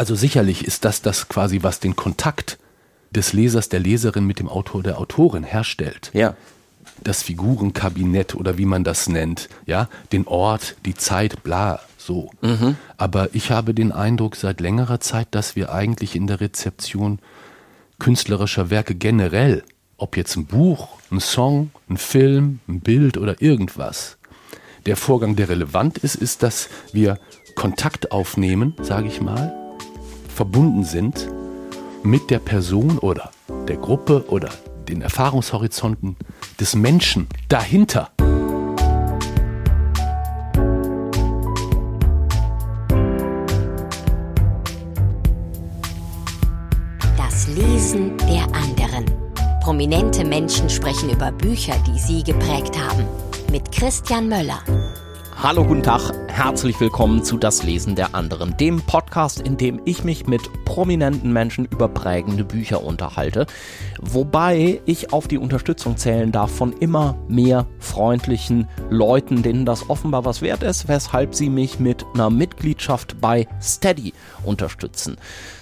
Also sicherlich ist das das quasi, was den Kontakt des Lesers, der Leserin mit dem Autor, der Autorin herstellt. Ja. Das Figurenkabinett oder wie man das nennt, ja, den Ort, die Zeit, bla, so. Aber ich habe den Eindruck seit längerer Zeit, dass wir eigentlich in der Rezeption künstlerischer Werke generell, ob jetzt ein Buch, ein Song, ein Film, ein Bild oder irgendwas, der Vorgang, der relevant ist, ist, dass wir Kontakt aufnehmen, sage ich mal, verbunden sind mit der Person oder der Gruppe oder den Erfahrungshorizonten des Menschen dahinter. Das Lesen der anderen. Prominente Menschen sprechen über Bücher, die sie geprägt haben. Mit Christian Möller. Hallo, guten Tag, herzlich willkommen zu Das Lesen der anderen, dem Podcast, in dem ich mich mit prominenten Menschen über prägende Bücher unterhalte, wobei ich auf die Unterstützung zählen darf von immer mehr freundlichen Leuten, denen das offenbar was wert ist, weshalb sie mich mit einer Mitgliedschaft bei Steady unterstützen.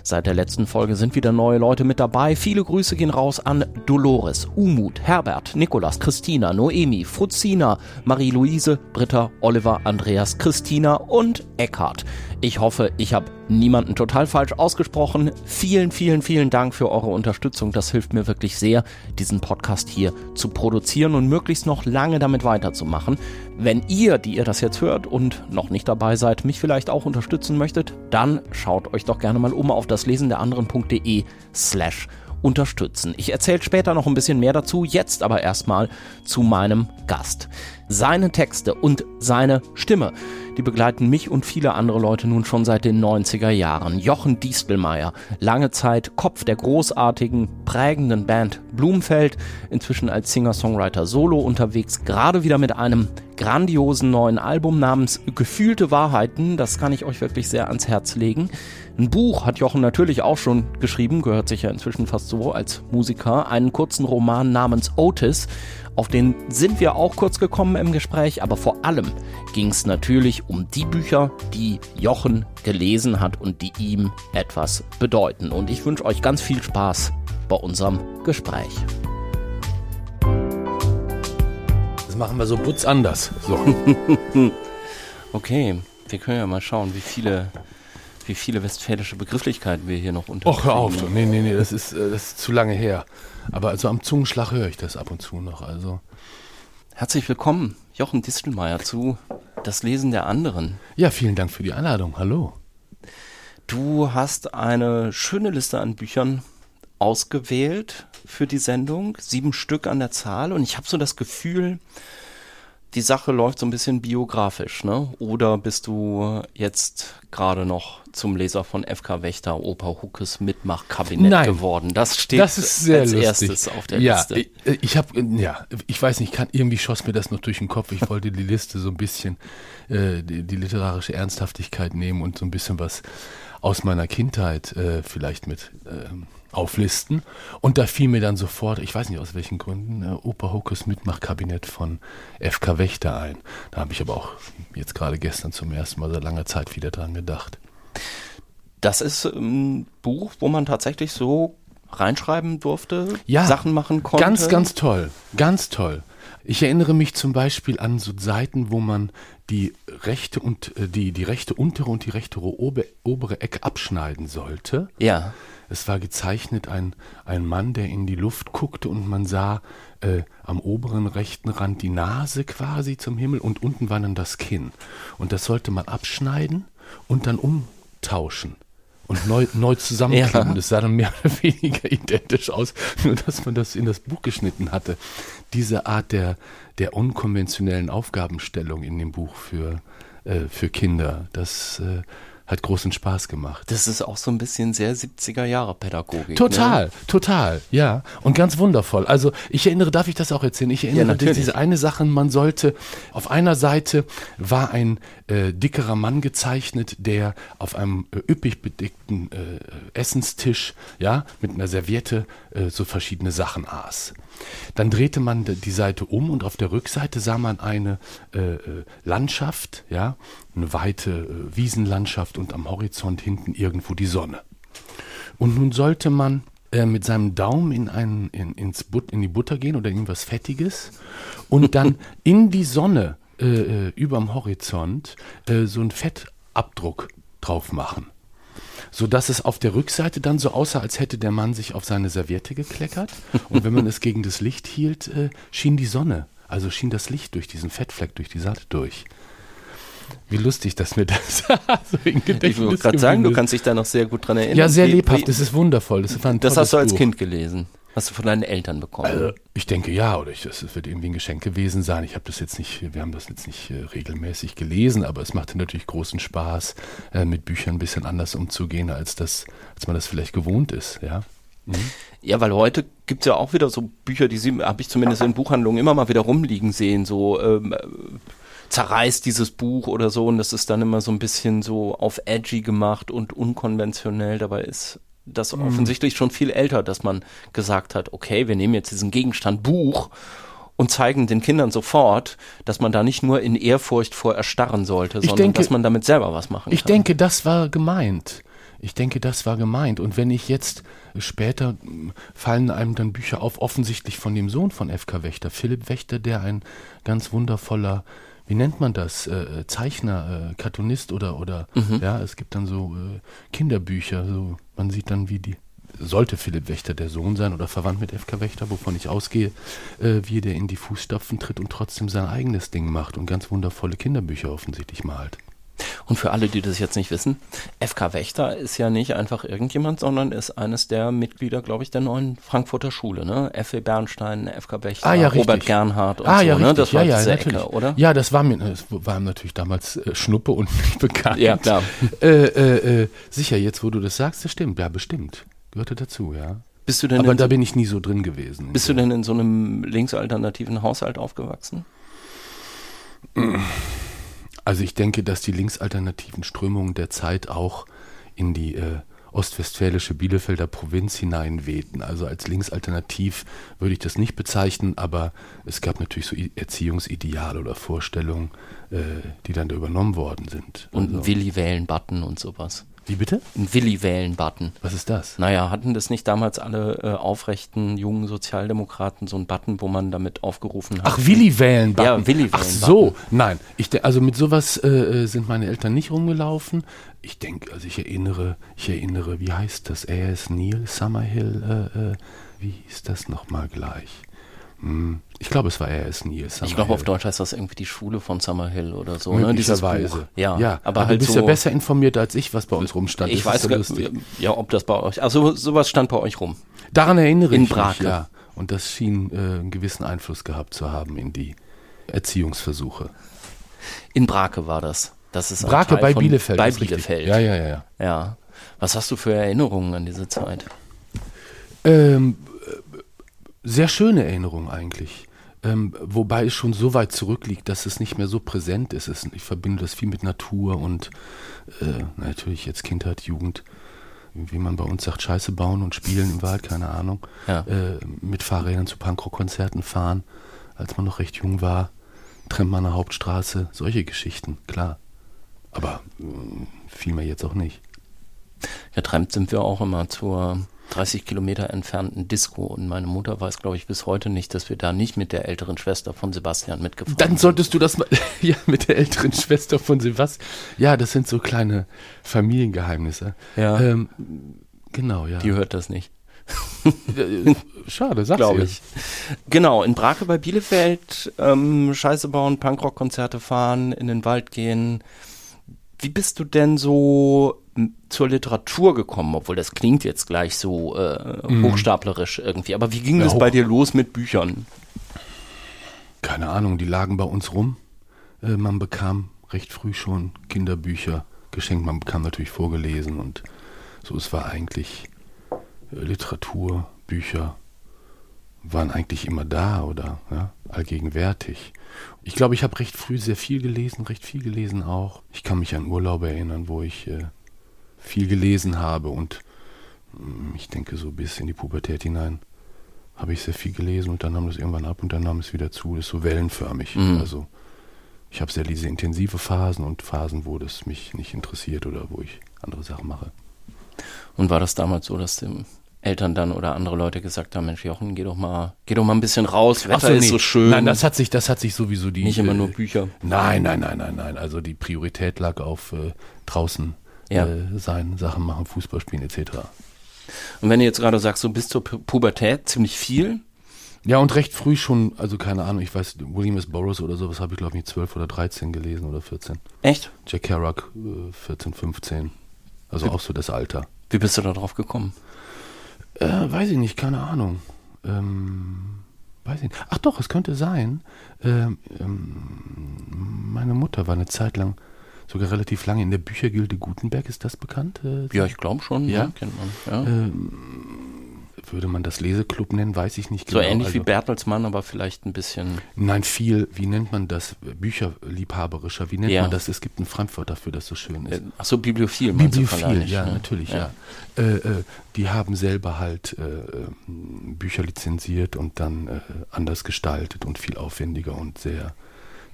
Seit der letzten Folge sind wieder neue Leute mit dabei. Viele Grüße gehen raus an Dolores, Umut, Herbert, Nikolas, Christina, Noemi, Fruzina, Marie-Louise, Britta, Oliver, Andreas, Christina und Eckhard. Ich hoffe, ich habe niemanden total falsch ausgesprochen. Vielen, vielen, vielen Dank für eure Unterstützung. Das hilft mir wirklich sehr, diesen Podcast hier zu produzieren und möglichst noch lange damit weiterzumachen. Wenn ihr, die ihr das jetzt hört und noch nicht dabei seid, mich vielleicht auch unterstützen möchtet, dann schaut euch doch gerne mal um auf das Lesen der anderen.de slash unterstützen. Ich erzähle später noch ein bisschen mehr dazu, jetzt aber erstmal zu meinem Gast. Seine Texte und seine Stimme, die begleiten mich und viele andere Leute nun schon seit den 90er Jahren. Jochen Diestelmeier, lange Zeit Kopf der großartigen, prägenden Band Blumfeld, inzwischen als Singer-Songwriter solo unterwegs, gerade wieder mit einem grandiosen neuen Album namens Gefühlte Wahrheiten. Das kann ich euch wirklich sehr ans Herz legen. Ein Buch hat Jochen natürlich auch schon geschrieben, gehört sich ja inzwischen fast so als Musiker. Einen kurzen Roman namens Otis. Auf den sind wir auch kurz gekommen im Gespräch, aber vor allem ging es natürlich um die Bücher, die Jochen gelesen hat und die ihm etwas bedeuten. Und ich wünsche euch ganz viel Spaß bei unserem Gespräch. Das machen wir so putz anders. So. Okay, wir können ja mal schauen, wie viele, wie viele westfälische Begrifflichkeiten wir hier noch unter. Och, hör auf. Nee, nee, nee, das ist, äh, das ist zu lange her. Aber also am Zungenschlag höre ich das ab und zu noch. Also. Herzlich willkommen, Jochen Distelmeier, zu Das Lesen der anderen. Ja, vielen Dank für die Einladung. Hallo. Du hast eine schöne Liste an Büchern ausgewählt für die Sendung, sieben Stück an der Zahl, und ich habe so das Gefühl, die Sache läuft so ein bisschen biografisch, ne? Oder bist du jetzt gerade noch zum Leser von FK Wächter Opa Huckes Mitmachkabinett Nein. geworden? Das steht Das als lustig. erstes auf der ja, Liste. Ich, ich habe, ja, ich weiß nicht, kann, irgendwie schoss mir das noch durch den Kopf. Ich wollte die Liste so ein bisschen, äh, die, die literarische Ernsthaftigkeit nehmen und so ein bisschen was aus meiner Kindheit äh, vielleicht mit ähm, auflisten. Und da fiel mir dann sofort, ich weiß nicht aus welchen Gründen, äh, Opa Hokus Mitmachkabinett von FK Wächter ein. Da habe ich aber auch jetzt gerade gestern zum ersten Mal seit langer Zeit wieder dran gedacht. Das ist ein Buch, wo man tatsächlich so reinschreiben durfte, Ja, Sachen machen konnte. Ganz, ganz toll. Ganz toll. Ich erinnere mich zum Beispiel an so Seiten, wo man die rechte und äh, die, die rechte untere und die rechte ober, obere Ecke abschneiden sollte. Ja. Es war gezeichnet ein, ein Mann, der in die Luft guckte und man sah äh, am oberen rechten Rand die Nase quasi zum Himmel und unten war dann das Kinn. Und das sollte man abschneiden und dann umtauschen und neu, neu zusammenkleben. Ja. Das sah dann mehr oder weniger identisch aus, nur dass man das in das Buch geschnitten hatte. Diese Art der, der unkonventionellen Aufgabenstellung in dem Buch für, äh, für Kinder, das äh, hat großen Spaß gemacht. Das ist auch so ein bisschen sehr 70er Jahre Pädagogik. Total, Ne? total, ja. Und ganz wundervoll. Also ich erinnere, darf ich das auch erzählen? Ich erinnere natürlich. diese eine Sache, man sollte, auf einer Seite war ein äh, dickerer Mann gezeichnet, der auf einem äh, üppig bedeckten äh, Essenstisch, ja, mit einer Serviette äh, so verschiedene Sachen aß. Dann drehte man die Seite um und auf der Rückseite sah man eine äh, äh, Landschaft, ja, eine weite äh, Wiesenlandschaft und am Horizont hinten irgendwo die Sonne. Und nun sollte man äh, mit seinem Daumen in, ein, in, ins But, in die Butter gehen oder irgendwas Fettiges und dann in die Sonne äh, äh überm Horizont äh, so einen Fettabdruck drauf machen sodass es auf der Rückseite dann so aussah, als hätte der Mann sich auf seine Serviette gekleckert. Und wenn man es gegen das Licht hielt, äh, schien die Sonne, also schien das Licht durch diesen Fettfleck, durch die Seite durch. Wie lustig, dass mir das so in Gedächtnis Ich wollte gerade sagen, du kannst dich da noch sehr gut dran erinnern. Ja, sehr lebhaft, das ist wundervoll. Das, das hast du als Buch. Kind gelesen. Hast du von deinen Eltern bekommen? Also, ich denke ja, oder ich, das wird irgendwie ein Geschenk gewesen sein. Ich habe das jetzt nicht, wir haben das jetzt nicht äh, regelmäßig gelesen, aber es machte natürlich großen Spaß, äh, mit Büchern ein bisschen anders umzugehen, als das, als man das vielleicht gewohnt ist, ja. Mhm. Ja, weil heute gibt es ja auch wieder so Bücher, die habe ich zumindest in Buchhandlungen immer mal wieder rumliegen sehen, so ähm, äh, zerreißt dieses Buch oder so und das ist dann immer so ein bisschen so auf edgy gemacht und unkonventionell. Dabei ist das mhm. offensichtlich schon viel älter, dass man gesagt hat, okay, wir nehmen jetzt diesen Gegenstand Buch und zeigen den Kindern sofort, dass man da nicht nur in Ehrfurcht vor erstarren sollte, sondern denke, dass man damit selber was machen ich kann. Ich denke, das war gemeint. Ich denke, das war gemeint. Und wenn ich jetzt später fallen einem dann Bücher auf, offensichtlich von dem Sohn von F.K. Wächter, Philipp Wächter, der ein ganz wundervoller wie nennt man das, äh, äh, Zeichner, äh, Cartoonist oder, oder mhm. ja, es gibt dann so äh, Kinderbücher, so man sieht dann, wie die, sollte Philipp Wächter der Sohn sein oder verwandt mit FK Wächter, wovon ich ausgehe, äh, wie der in die Fußstapfen tritt und trotzdem sein eigenes Ding macht und ganz wundervolle Kinderbücher offensichtlich malt. Und für alle, die das jetzt nicht wissen, FK Wächter ist ja nicht einfach irgendjemand, sondern ist eines der Mitglieder, glaube ich, der neuen Frankfurter Schule, ne? F.E. Bernstein, FK Wächter, ah, ja, Robert Gernhardt und ah, so, ja, ne? Das war ja, diese natürlich. Ecke, oder? Ja, das war mir, das war natürlich damals äh, Schnuppe und nicht bekannt. Ja, klar. Äh, äh, äh, sicher, jetzt wo du das sagst, das stimmt, ja, bestimmt. Gehörte dazu, ja. Bist du denn Aber da so, bin ich nie so drin gewesen. Bist du denn in so einem linksalternativen Haushalt aufgewachsen? Also ich denke, dass die linksalternativen Strömungen der Zeit auch in die äh, ostwestfälische Bielefelder Provinz hineinwehten. Also als linksalternativ würde ich das nicht bezeichnen, aber es gab natürlich so Erziehungsideale oder Vorstellungen, äh, die dann da übernommen worden sind. Und also. Willi wählen Button und sowas. Wie bitte? Ein Willi-Wählen-Button. Was ist das? Naja, hatten das nicht damals alle äh, aufrechten jungen Sozialdemokraten so einen Button, wo man damit aufgerufen hat? Ach, Willi-Wählen-Button. Ja, Willi-Wählen-Button. Ach so, nein. Ich, also mit sowas äh, äh, sind meine Eltern nicht rumgelaufen. Ich denke, also ich erinnere, ich erinnere, wie heißt das? A.S. Neil, Summerhill, äh, äh, wie hieß das nochmal gleich? Hm. Ich glaube, es war R.S. Neil. Ich glaube, auf Deutsch heißt das irgendwie die Schule von Summerhill oder so. Ne? Möglicherweise. Ja, ja, aber, aber halt du bist so, ja besser informiert als ich, was bei uns rumstand. Ich das weiß ja, ja, ob das bei euch, also sowas stand bei euch rum. Daran erinnere in ich Brake. mich, ja. Und das schien äh, einen gewissen Einfluss gehabt zu haben in die Erziehungsversuche. In Brake war das. Das ist Brake bei Bielefeld. Bei Bielefeld. Ja, ja, ja, ja. Ja. Was hast du für Erinnerungen an diese Zeit? Ähm, sehr schöne Erinnerungen eigentlich. Ähm, wobei es schon so weit zurückliegt, dass es nicht mehr so präsent ist. Es, ich verbinde das viel mit Natur und äh, natürlich jetzt Kindheit, Jugend, wie man bei uns sagt, Scheiße bauen und spielen im Wald, keine Ahnung. Ja. Äh, mit Fahrrädern zu Punkrock-Konzerten fahren, als man noch recht jung war. Tremmer Hauptstraße, solche Geschichten, klar. Aber äh, viel mehr jetzt auch nicht. Getrennt sind wir auch immer zur 30 Kilometer entfernten Disco und meine Mutter weiß, glaube ich, bis heute nicht, dass wir da nicht mit der älteren Schwester von Sebastian mitgefahren sind. Dann solltest du das mal, ja, mit der älteren Schwester von Sebastian. Ja, das sind so kleine Familiengeheimnisse. Ja. Ähm, genau, ja. Die hört das nicht. Schade, sag's Glaube ich. Genau, in Brake bei Bielefeld ähm, Scheiße bauen, Punkrock-Konzerte fahren, in den Wald gehen. Wie bist du denn so zur Literatur gekommen, obwohl das klingt jetzt gleich so äh, mhm. hochstaplerisch irgendwie. Aber wie ging ja, das bei dir los mit Büchern? Keine Ahnung, die lagen bei uns rum. Äh, man bekam recht früh schon Kinderbücher geschenkt. Man bekam natürlich vorgelesen und so. Es war eigentlich äh, Literatur, Bücher waren eigentlich immer da oder ja, allgegenwärtig. Ich glaube, ich habe recht früh sehr viel gelesen, recht viel gelesen auch. Ich kann mich an Urlaube erinnern, wo ich äh, viel gelesen habe und mm, ich denke so bis in die Pubertät hinein habe ich sehr viel gelesen und dann nahm das irgendwann ab und dann nahm es wieder zu. Das ist so wellenförmig. Mhm. Also ich habe sehr diese intensive Phasen und Phasen, wo das mich nicht interessiert oder wo ich andere Sachen mache. Und war das damals so, dass dem Eltern dann oder andere Leute gesagt haben, Mensch Jochen, geh doch mal, geh doch mal ein bisschen raus, Wetter so, nee. ist so schön. Nein, das hat sich, das hat sich sowieso die. Nicht immer nur äh, Bücher. Nein, nein, nein, nein, nein. Also die Priorität lag auf äh, draußen ja. äh, sein, Sachen machen, Fußball spielen etc. Und wenn du jetzt gerade sagst, so bis zur Pubertät ziemlich viel. Ja, und recht früh schon, also keine Ahnung, ich weiß, William S. Burroughs oder sowas habe ich glaube ich 12 oder 13 gelesen oder 14. Echt? Jack Kerouac äh, 14, 15. Also wie, auch so das Alter. Wie bist du da drauf gekommen? Äh, weiß ich nicht, keine Ahnung. Ähm, weiß ich nicht. Ach doch, es könnte sein. Ähm, ähm, meine Mutter war eine Zeit lang sogar relativ lange in der Büchergilde Gutenberg. Ist das bekannt? Äh, ja, ich glaube schon. Ja, ja kennt man. Ja. Ähm, würde man das Leseclub nennen, weiß ich nicht genau. So ähnlich also, wie Bertelsmann, aber vielleicht ein bisschen. Nein, viel, wie nennt man das? Bücherliebhaberischer, wie nennt ja. man das? Es gibt ein Fremdwort dafür, das so schön ist. Äh, Achso, Bibliophil. Bibliophil, ja, ne? natürlich, ja. ja. Äh, äh, die haben selber halt äh, Bücher lizenziert und dann äh, anders gestaltet und viel aufwendiger und sehr,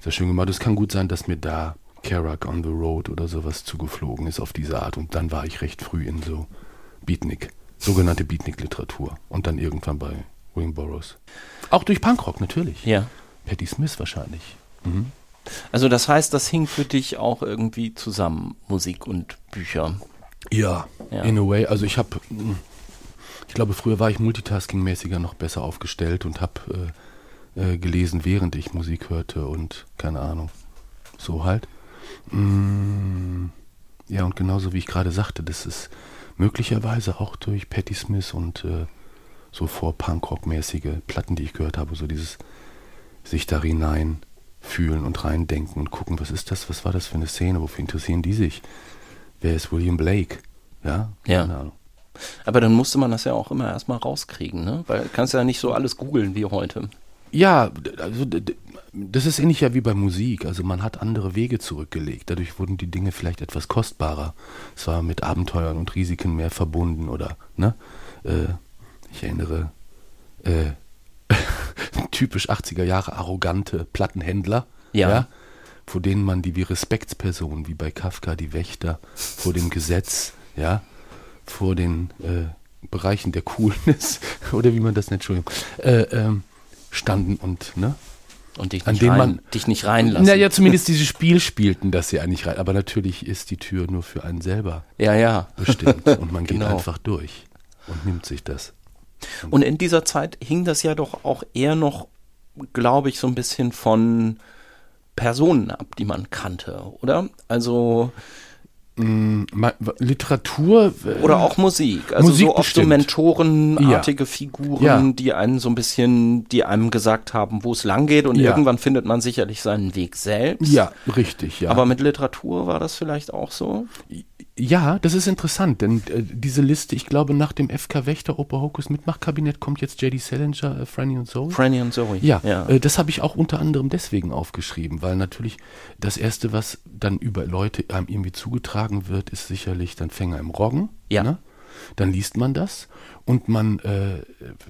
sehr schön gemacht. Es kann gut sein, dass mir da Kerouac on the Road oder sowas zugeflogen ist auf diese Art und dann war ich recht früh in so Beatnik sogenannte Beatnik-Literatur und dann irgendwann bei William Burroughs. Auch durch Punkrock natürlich. Ja. Patti Smith wahrscheinlich. Mhm. Also das heißt, das hing für dich auch irgendwie zusammen, Musik und Bücher. Ja, ja. in a way. Also ich habe, ich glaube, früher war ich multitasking-mäßiger noch besser aufgestellt und habe äh, äh, gelesen, während ich Musik hörte und keine Ahnung, so halt. Mm, ja, und genauso wie ich gerade sagte, das ist möglicherweise auch durch Patti Smith und äh, so vor Punkrock-mäßige Platten, die ich gehört habe, so dieses sich da hinein fühlen und reindenken und gucken, was ist das, was war das für eine Szene, wofür interessieren die sich? Wer ist William Blake? Ja, keine ja. Ahnung. Aber dann musste man das ja auch immer erstmal rauskriegen, ne? Weil du kannst ja nicht so alles googeln wie heute. Ja, also das ist ähnlich ja wie bei Musik. Also man hat andere Wege zurückgelegt. Dadurch wurden die Dinge vielleicht etwas kostbarer. Es war mit Abenteuern und Risiken mehr verbunden oder, ne? Äh, ich erinnere, äh, typisch 80er Jahre arrogante Plattenhändler, ja. ja. vor denen man die wie Respektspersonen, wie bei Kafka, die Wächter, vor dem Gesetz, ja, vor den äh, Bereichen der Coolness, oder wie man das nennt, Entschuldigung, äh, ähm, standen und, ne? Und dich nicht, rein, man, dich nicht reinlassen. Naja, zumindest dieses Spiel spielten, dass sie eigentlich rein. Aber natürlich ist die Tür nur für einen selber ja, ja. bestimmt. Und man geht genau. einfach durch und nimmt sich das. Und, und in dieser Zeit hing das ja doch auch eher noch, glaube ich, so ein bisschen von Personen ab, die man kannte, oder? Also Literatur oder auch Musik, also Musik so oft bestimmt. so mentorenartige ja. Figuren, ja. die einen so ein bisschen, die einem gesagt haben, wo es lang geht und ja. irgendwann findet man sicherlich seinen Weg selbst. Ja, richtig, ja. Aber mit Literatur war das vielleicht auch so? Ja, das ist interessant, denn äh, diese Liste, ich glaube, nach dem FK Wächter Oper Hokus Mitmachkabinett kommt jetzt J.D. Salinger, äh, Franny und Zoe. Franny und Zoe. Ja, ja. Äh, das habe ich auch unter anderem deswegen aufgeschrieben, weil natürlich das Erste, was dann über Leute einem irgendwie zugetragen wird, ist sicherlich dann Fänger im Roggen. Ja. Ne? Dann liest man das und man, äh,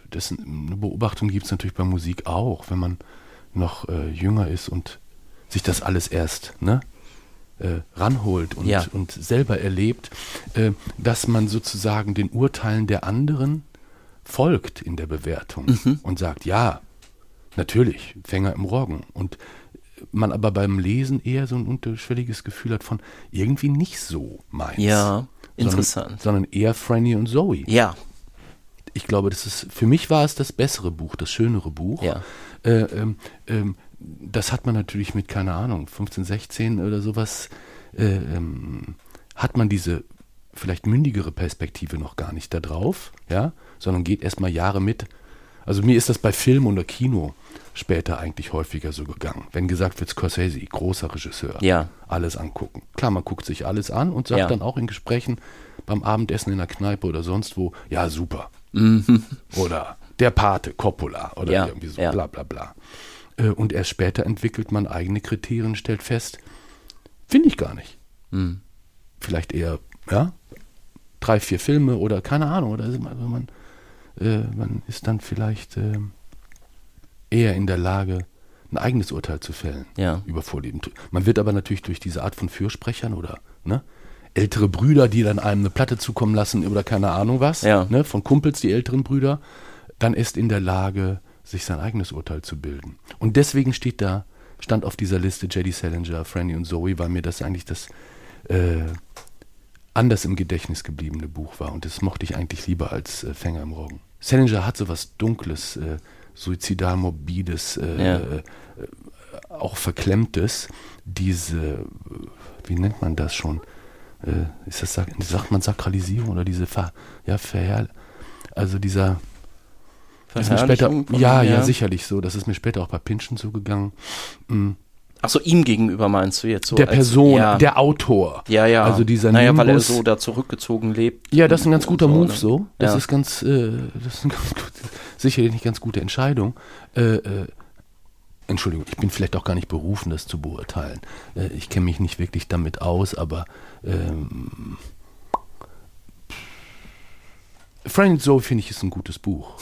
das, eine Beobachtung gibt es natürlich bei Musik auch, wenn man noch äh, jünger ist und sich das alles erst, ne? Äh, ranholt und, ja. und selber erlebt, äh, dass man sozusagen den Urteilen der anderen folgt in der Bewertung mhm. und sagt, ja, natürlich, Fänger im Roggen. Und man aber beim Lesen eher so ein unterschwelliges Gefühl hat von irgendwie nicht so meins. Ja, interessant. Sondern, sondern eher Franny und Zoe. Ja. Ich glaube, das ist, für mich war es das bessere Buch, das schönere Buch. Ja. Äh, ähm, ähm, das hat man natürlich mit, keine Ahnung, 15, 16 oder sowas, äh, ähm, hat man diese vielleicht mündigere Perspektive noch gar nicht da drauf, ja, sondern geht erstmal Jahre mit. Also mir ist das bei Film oder Kino später eigentlich häufiger so gegangen. Wenn gesagt wird, Scorsese, großer Regisseur, ja. alles angucken. Klar, man guckt sich alles an und sagt ja. dann auch in Gesprächen beim Abendessen in der Kneipe oder sonst wo, ja, super. Mhm. Oder der Pate, Coppola oder ja. irgendwie so, bla bla bla. Äh, und erst später entwickelt man eigene Kriterien, stellt fest, finde ich gar nicht. Mhm. Vielleicht eher, ja, drei, vier Filme oder keine Ahnung, oder man äh, man ist dann vielleicht äh, eher in der Lage, ein eigenes Urteil zu fällen Ja. über Vorlieben. Man wird aber natürlich durch diese Art von Fürsprechern oder ne, ältere Brüder, die dann einem eine Platte zukommen lassen oder keine Ahnung was, Ja. ne, von Kumpels, die älteren Brüder, dann ist in der Lage, sich sein eigenes Urteil zu bilden. Und deswegen steht da, stand auf dieser Liste J.D. Salinger, Franny und Zoe, weil mir das eigentlich das äh, anders im Gedächtnis gebliebene Buch war. Und das mochte ich eigentlich lieber als äh, Fänger im Roggen. Salinger hat so was Dunkles, äh, suizidal morbides, äh, Ja. äh, auch verklemmtes. Diese, äh, wie nennt man das schon? Ist das, sagt, man Sakralisierung oder diese Ver, ja, Verherr, also dieser ist mir später, ja, ja, sicherlich so. Das ist mir später auch bei Pinschen zugegangen. Mm. Achso, ihm gegenüber meinst du jetzt so? der als- Person, ja. der Autor. ja, ja. Also dieser Naja, weil er Nimbus. so da zurückgezogen lebt. Ja, das ist ein ganz guter So, Move ne? so. Das Ja. ist ganz, äh, das ist eine ganz gut, sicherlich nicht ganz gute Entscheidung. Äh, äh, Entschuldigung, ich bin vielleicht auch gar nicht berufen, das zu beurteilen. Äh, ich kenne mich nicht wirklich damit aus, aber ähm, Frank Zoe finde ich ist ein gutes Buch.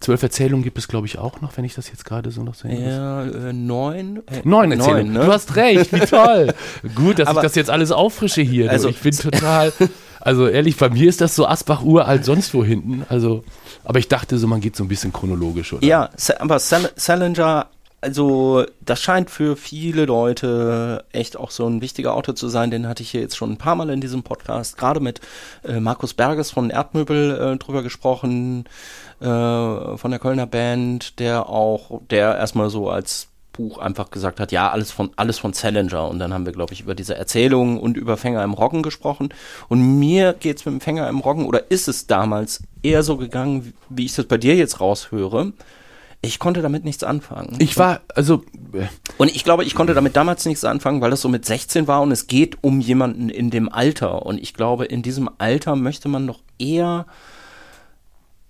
Zwölf Erzählungen gibt es, glaube ich, auch noch, wenn ich das jetzt gerade so noch sehe. Ja, äh, neun. Äh, Neun Erzählungen. ne? Du hast recht, wie toll. Gut, dass Aber- ich das jetzt alles auffrische hier. du. Also- ich bin total, also ehrlich, bei mir ist das so Asbach uralt sonst wo hinten. Also, aber ich dachte so, man geht so ein bisschen chronologisch, oder? Ja, aber Sal Salinger, also das scheint für viele Leute echt auch so ein wichtiger Autor zu sein. Den hatte ich hier jetzt schon ein paar Mal in diesem Podcast, gerade mit äh, Markus Berges von Erdmöbel äh, drüber gesprochen, äh, von der Kölner Band, der auch, der erstmal so als Buch einfach gesagt hat, ja, alles von, alles von Salinger. Und dann haben wir, glaube ich, über diese Erzählung und über Fänger im Roggen gesprochen. Und mir geht's mit dem Fänger im Roggen, oder ist es damals eher so gegangen, wie ich das bei dir jetzt raushöre, ich konnte damit nichts anfangen. Ich war, also, äh, und ich glaube, ich konnte damit damals nichts anfangen, weil das so mit 16 war und es geht um jemanden in dem Alter. Und ich glaube, in diesem Alter möchte man doch eher,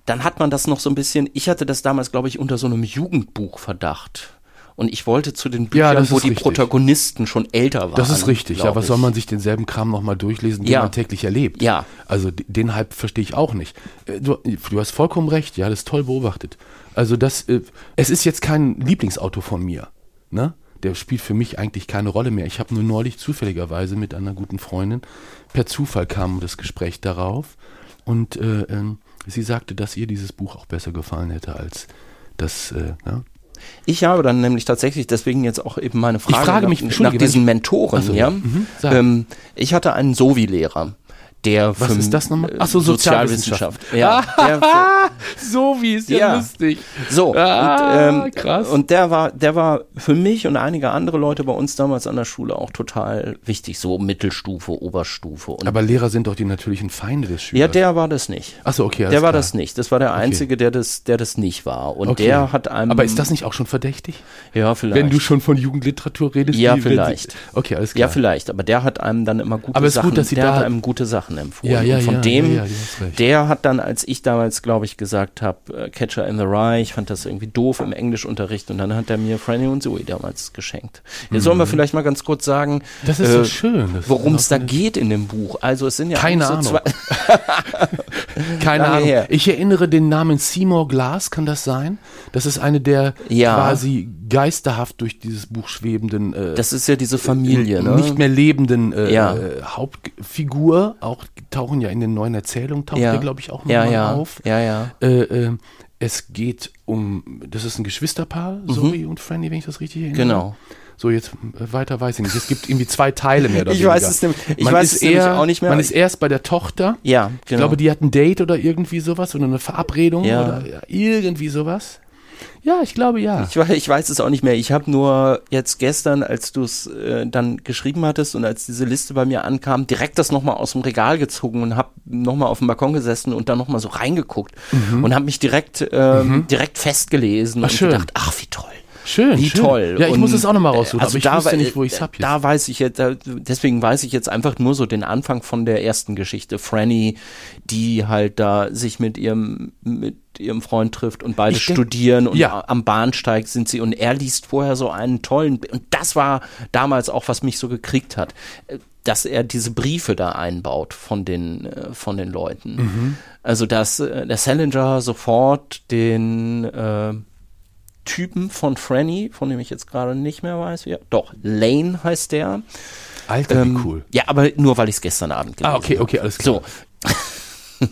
dann hat man das noch so ein bisschen, ich hatte das damals, glaube ich, unter so einem Jugendbuchverdacht. Und ich wollte zu den Büchern, das wo die richtig. Protagonisten schon älter waren. das ist richtig. Ja, was soll man sich denselben Kram nochmal durchlesen, den Ja. man täglich erlebt? Ja. Also den Hype verstehe ich auch nicht. Äh, Du, du hast vollkommen recht, ja, das ist toll beobachtet. Also das, äh, es ist jetzt kein Lieblingsauto von mir, ne? Der spielt für mich eigentlich keine Rolle mehr. Ich habe nur neulich zufälligerweise mit einer guten Freundin, per Zufall kam das Gespräch darauf und äh, ähm, sie sagte, dass ihr dieses Buch auch besser gefallen hätte als das, äh, ja? Ich habe dann nämlich tatsächlich, deswegen jetzt auch eben meine Frage, frage nach, mich, nach entschuldige, diesen Mentoren, so, ja. mhm, ähm, ich hatte einen Sovi-Lehrer, der Was ist das nochmal? äh, Ach so, Sozialwissenschaft. Sozialwissenschaft. Ja, der für, so wie ist Ja. lustig. so Ah, und, ähm, krass. und der war, der war für mich und einige andere Leute bei uns damals an der Schule auch total wichtig, so Mittelstufe, Oberstufe Aber Lehrer sind doch die natürlichen Feinde des Schülers. ja, der war das nicht. Achso, okay. Der war klar. das nicht. Das war der einzige, der das, der das nicht war. Und Okay. der hat einem. Aber ist das nicht auch schon verdächtig? Ja, vielleicht. Wenn du schon von Jugendliteratur redest? Ja, wie- wenn vielleicht. sie- Okay, alles Ja, klar. vielleicht, aber der hat einem dann immer gute Aber es ist Sachen, gut, dass Sie da- einem gute Sachen empfohlen. Ja, ja, und von ja, dem, der hat dann, als ich damals, glaube ich, gesagt habe, Catcher in the Rye, ich fand das irgendwie doof im Englischunterricht und dann hat er mir Franny und Zoe damals geschenkt. Jetzt sollen wir vielleicht mal ganz kurz sagen, Mhm. Das ist äh, so schön. Worum es da geht in dem Buch. Also es sind ja Keine so Ahnung. zwei, Keine lange Ahnung. her. Ich erinnere den Namen Seymour Glass, kann das sein? Das ist eine der Ja. quasi geisterhaft durch dieses Buch schwebenden, äh, das ist ja diese Familie, ne? nicht mehr lebenden äh, Ja. äh, Hauptfigur. Auch tauchen ja in den neuen Erzählungen, taucht ja. der, glaube ich, auch noch ja, ja. auf. Ja, ja. Äh, äh, es geht um, das ist ein Geschwisterpaar, Zoe und Franny, wenn ich das richtig erinnere. Mhm. Genau. So, jetzt äh, weiter weiß ich nicht. Es gibt irgendwie zwei Teile mehr oder Ich weniger. weiß es nämlich- ich man weiß es eher, auch nicht mehr. Man ist erst bei der Tochter. Ja, Ich genau. glaube, die hat ein Date oder irgendwie sowas oder eine Verabredung Ja. oder irgendwie sowas. Ja, ich glaube ja. Ich, ich weiß es auch nicht mehr. Ich habe nur jetzt gestern, als du es äh, dann geschrieben hattest und als diese Liste bei mir ankam, direkt das nochmal aus dem Regal gezogen und habe nochmal auf dem Balkon gesessen und dann nochmal so reingeguckt und habe mich direkt, ähm, direkt festgelesen Mhm. Ach, und schön. gedacht, ach wie toll. Schön, Wie schön. toll. Ja, ich Und, muss es auch nochmal raussuchen, äh, also aber ich da wusste wei- nicht, wo ich es hab jetzt. Da weiß ich jetzt, deswegen weiß ich jetzt einfach nur so den Anfang von der ersten Geschichte. Franny, die halt da sich mit ihrem, mit ihrem Freund trifft und beide Ich denk- studieren und Ja. am Bahnsteig sind sie und er liest vorher so einen tollen, und das war damals auch, was mich so gekriegt hat. Äh, dass er diese Briefe da einbaut von den, äh, von den Leuten. Also, dass äh, der Salinger sofort den äh, Typen von Franny, von dem ich jetzt gerade nicht mehr weiß, wie er, doch, Lane heißt der. Alter, Ähm, wie cool. Ja, aber nur weil ich es gestern Abend gelesen Ah, okay, okay, alles klar. so.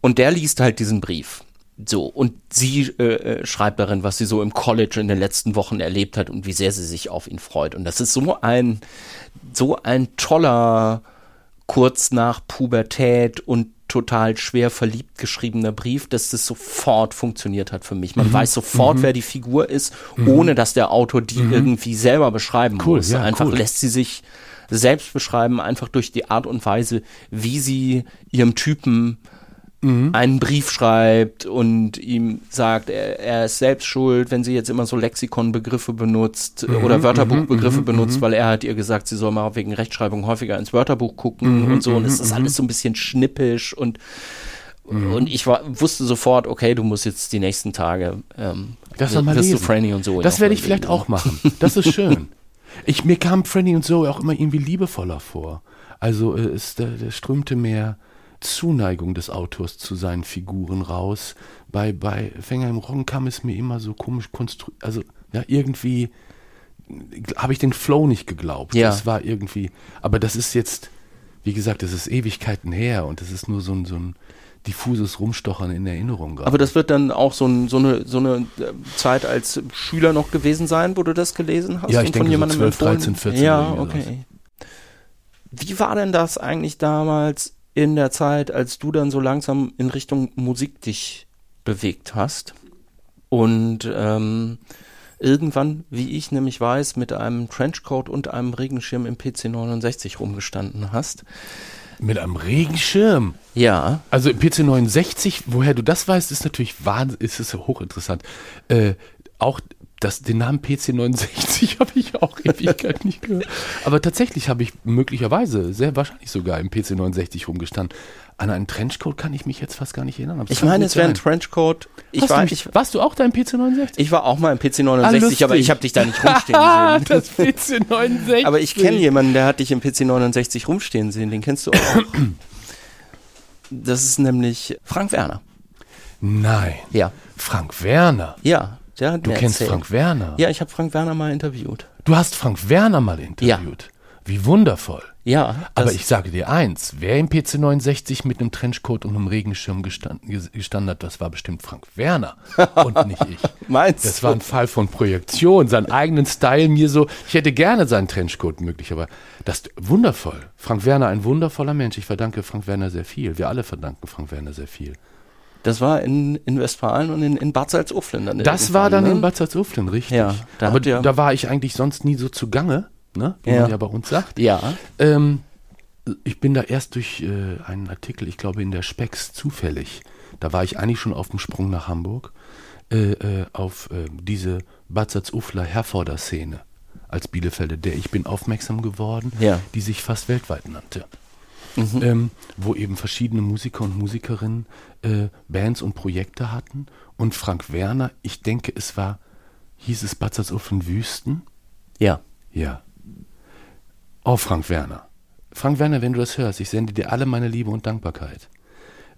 und der liest halt diesen Brief. So, und sie äh, äh, schreibt darin, was sie so im College in den letzten Wochen erlebt hat und wie sehr sie sich auf ihn freut. Und das ist so ein, so ein toller, kurz nach Pubertät und total schwer verliebt geschriebener Brief, dass das sofort funktioniert hat für mich. Mhm. Man weiß sofort, wer die Figur ist, ohne dass der Autor die irgendwie selber beschreiben Cool, muss. ja, Einfach cool. lässt sie sich selbst beschreiben, einfach durch die Art und Weise, wie sie ihrem Typen Mhm. einen Brief schreibt und ihm sagt, er, er ist selbst schuld, wenn sie jetzt immer so Lexikonbegriffe benutzt Mhm, oder Wörterbuchbegriffe benutzt, weil er hat ihr gesagt, sie soll mal wegen Rechtschreibung häufiger ins Wörterbuch gucken Mhm, und so. Und es ist alles so ein bisschen schnippisch und Mhm. und ich war, wusste sofort, okay, du musst jetzt die nächsten Tage ähm, Das noch mal wirst du. Franny und so. Das werde ich vielleicht auch machen. Das ist schön. Ich, mir kam Franny und Zoe auch immer irgendwie liebevoller vor. Also äh, es da, da strömte mehr Zuneigung des Autors zu seinen Figuren raus. Bei, bei Fänger im Roggen kam es mir immer so komisch konstruiert. Also ja, irgendwie habe ich den Flow nicht geglaubt. Ja. Das war irgendwie, aber das ist jetzt, wie gesagt, das ist Ewigkeiten her und das ist nur so ein, so ein diffuses Rumstochern in Erinnerung gerade. Aber das wird dann auch so, ein, so, eine, so eine äh, Zeit als Schüler noch gewesen sein, wo du das gelesen hast? Ja, ich und denke so jemandem 12, empfohlen? 13, 14 Ja, okay. Wie war denn das eigentlich damals in der Zeit, als du dann so langsam in Richtung Musik dich bewegt hast? Und ähm, irgendwann, wie ich nämlich weiß, mit einem Trenchcoat und einem Regenschirm im PC69 rumgestanden hast. Mit einem Regenschirm. Ja, Also PC69, woher du das weißt, ist natürlich wahnsinnig, ist es hochinteressant. Äh, auch das, den Namen PC69 habe ich auch Ewigkeit nicht gehört. Aber tatsächlich habe ich möglicherweise, sehr wahrscheinlich sogar im PC69 rumgestanden. An einen Trenchcoat kann ich mich jetzt fast gar nicht erinnern. aber ich meine, es wäre ein. Trenchcoat. Ich war, du mich, ich, warst du auch da im PC69? ich war auch mal im Ah, PC69, lustig. aber ich habe dich da nicht rumstehen Ah, sehen. das PC69. Aber ich kenne jemanden, der hat dich im PC69 rumstehen sehen, den kennst du auch. Das ist nämlich Frank Werner. Nein. Ja. Frank Werner. Ja, der hat Du mir kennst erzählt. Frank Werner. Ja, ich habe Frank Werner mal interviewt. Du hast Frank Werner mal interviewt. Wie wundervoll. Ja, Aber ich sage dir eins, wer im PC69 mit einem Trenchcoat und einem Regenschirm gestanden, ges- gestanden hat, das war bestimmt Frank Werner und nicht ich. meinst Das war ein Fall von Projektion, seinen eigenen Style mir so. Ich hätte gerne seinen Trenchcoat möglich, aber das wundervoll. Frank Werner, ein wundervoller Mensch. Ich verdanke Frank Werner sehr viel. Wir alle verdanken Frank Werner sehr viel. Das war in, in Westfalen und in, in Bad Salzuflen dann. Das war dann ne? in Bad Salzuflen, richtig. Ja, da aber da war ich eigentlich sonst nie so zugange, ne? wie Ja. man ja bei uns sagt. Ja, Ähm, ich bin da erst durch äh, einen Artikel, ich glaube in der Spex, zufällig. Da war ich eigentlich schon auf dem Sprung nach Hamburg, äh, äh, auf äh, diese Bad Salzufler Herforder-Szene als Bielefelder, der ich bin aufmerksam geworden, Ja. die sich fast weltweit nannte. Ähm, wo eben verschiedene Musiker und Musikerinnen äh, Bands und Projekte hatten. Und Frank Werner, ich denke, es war, hieß es Bad Salzuflen Wüsten? ja. Ja. Oh, Frank Werner. Frank Werner, wenn du das hörst, ich sende dir alle meine Liebe und Dankbarkeit.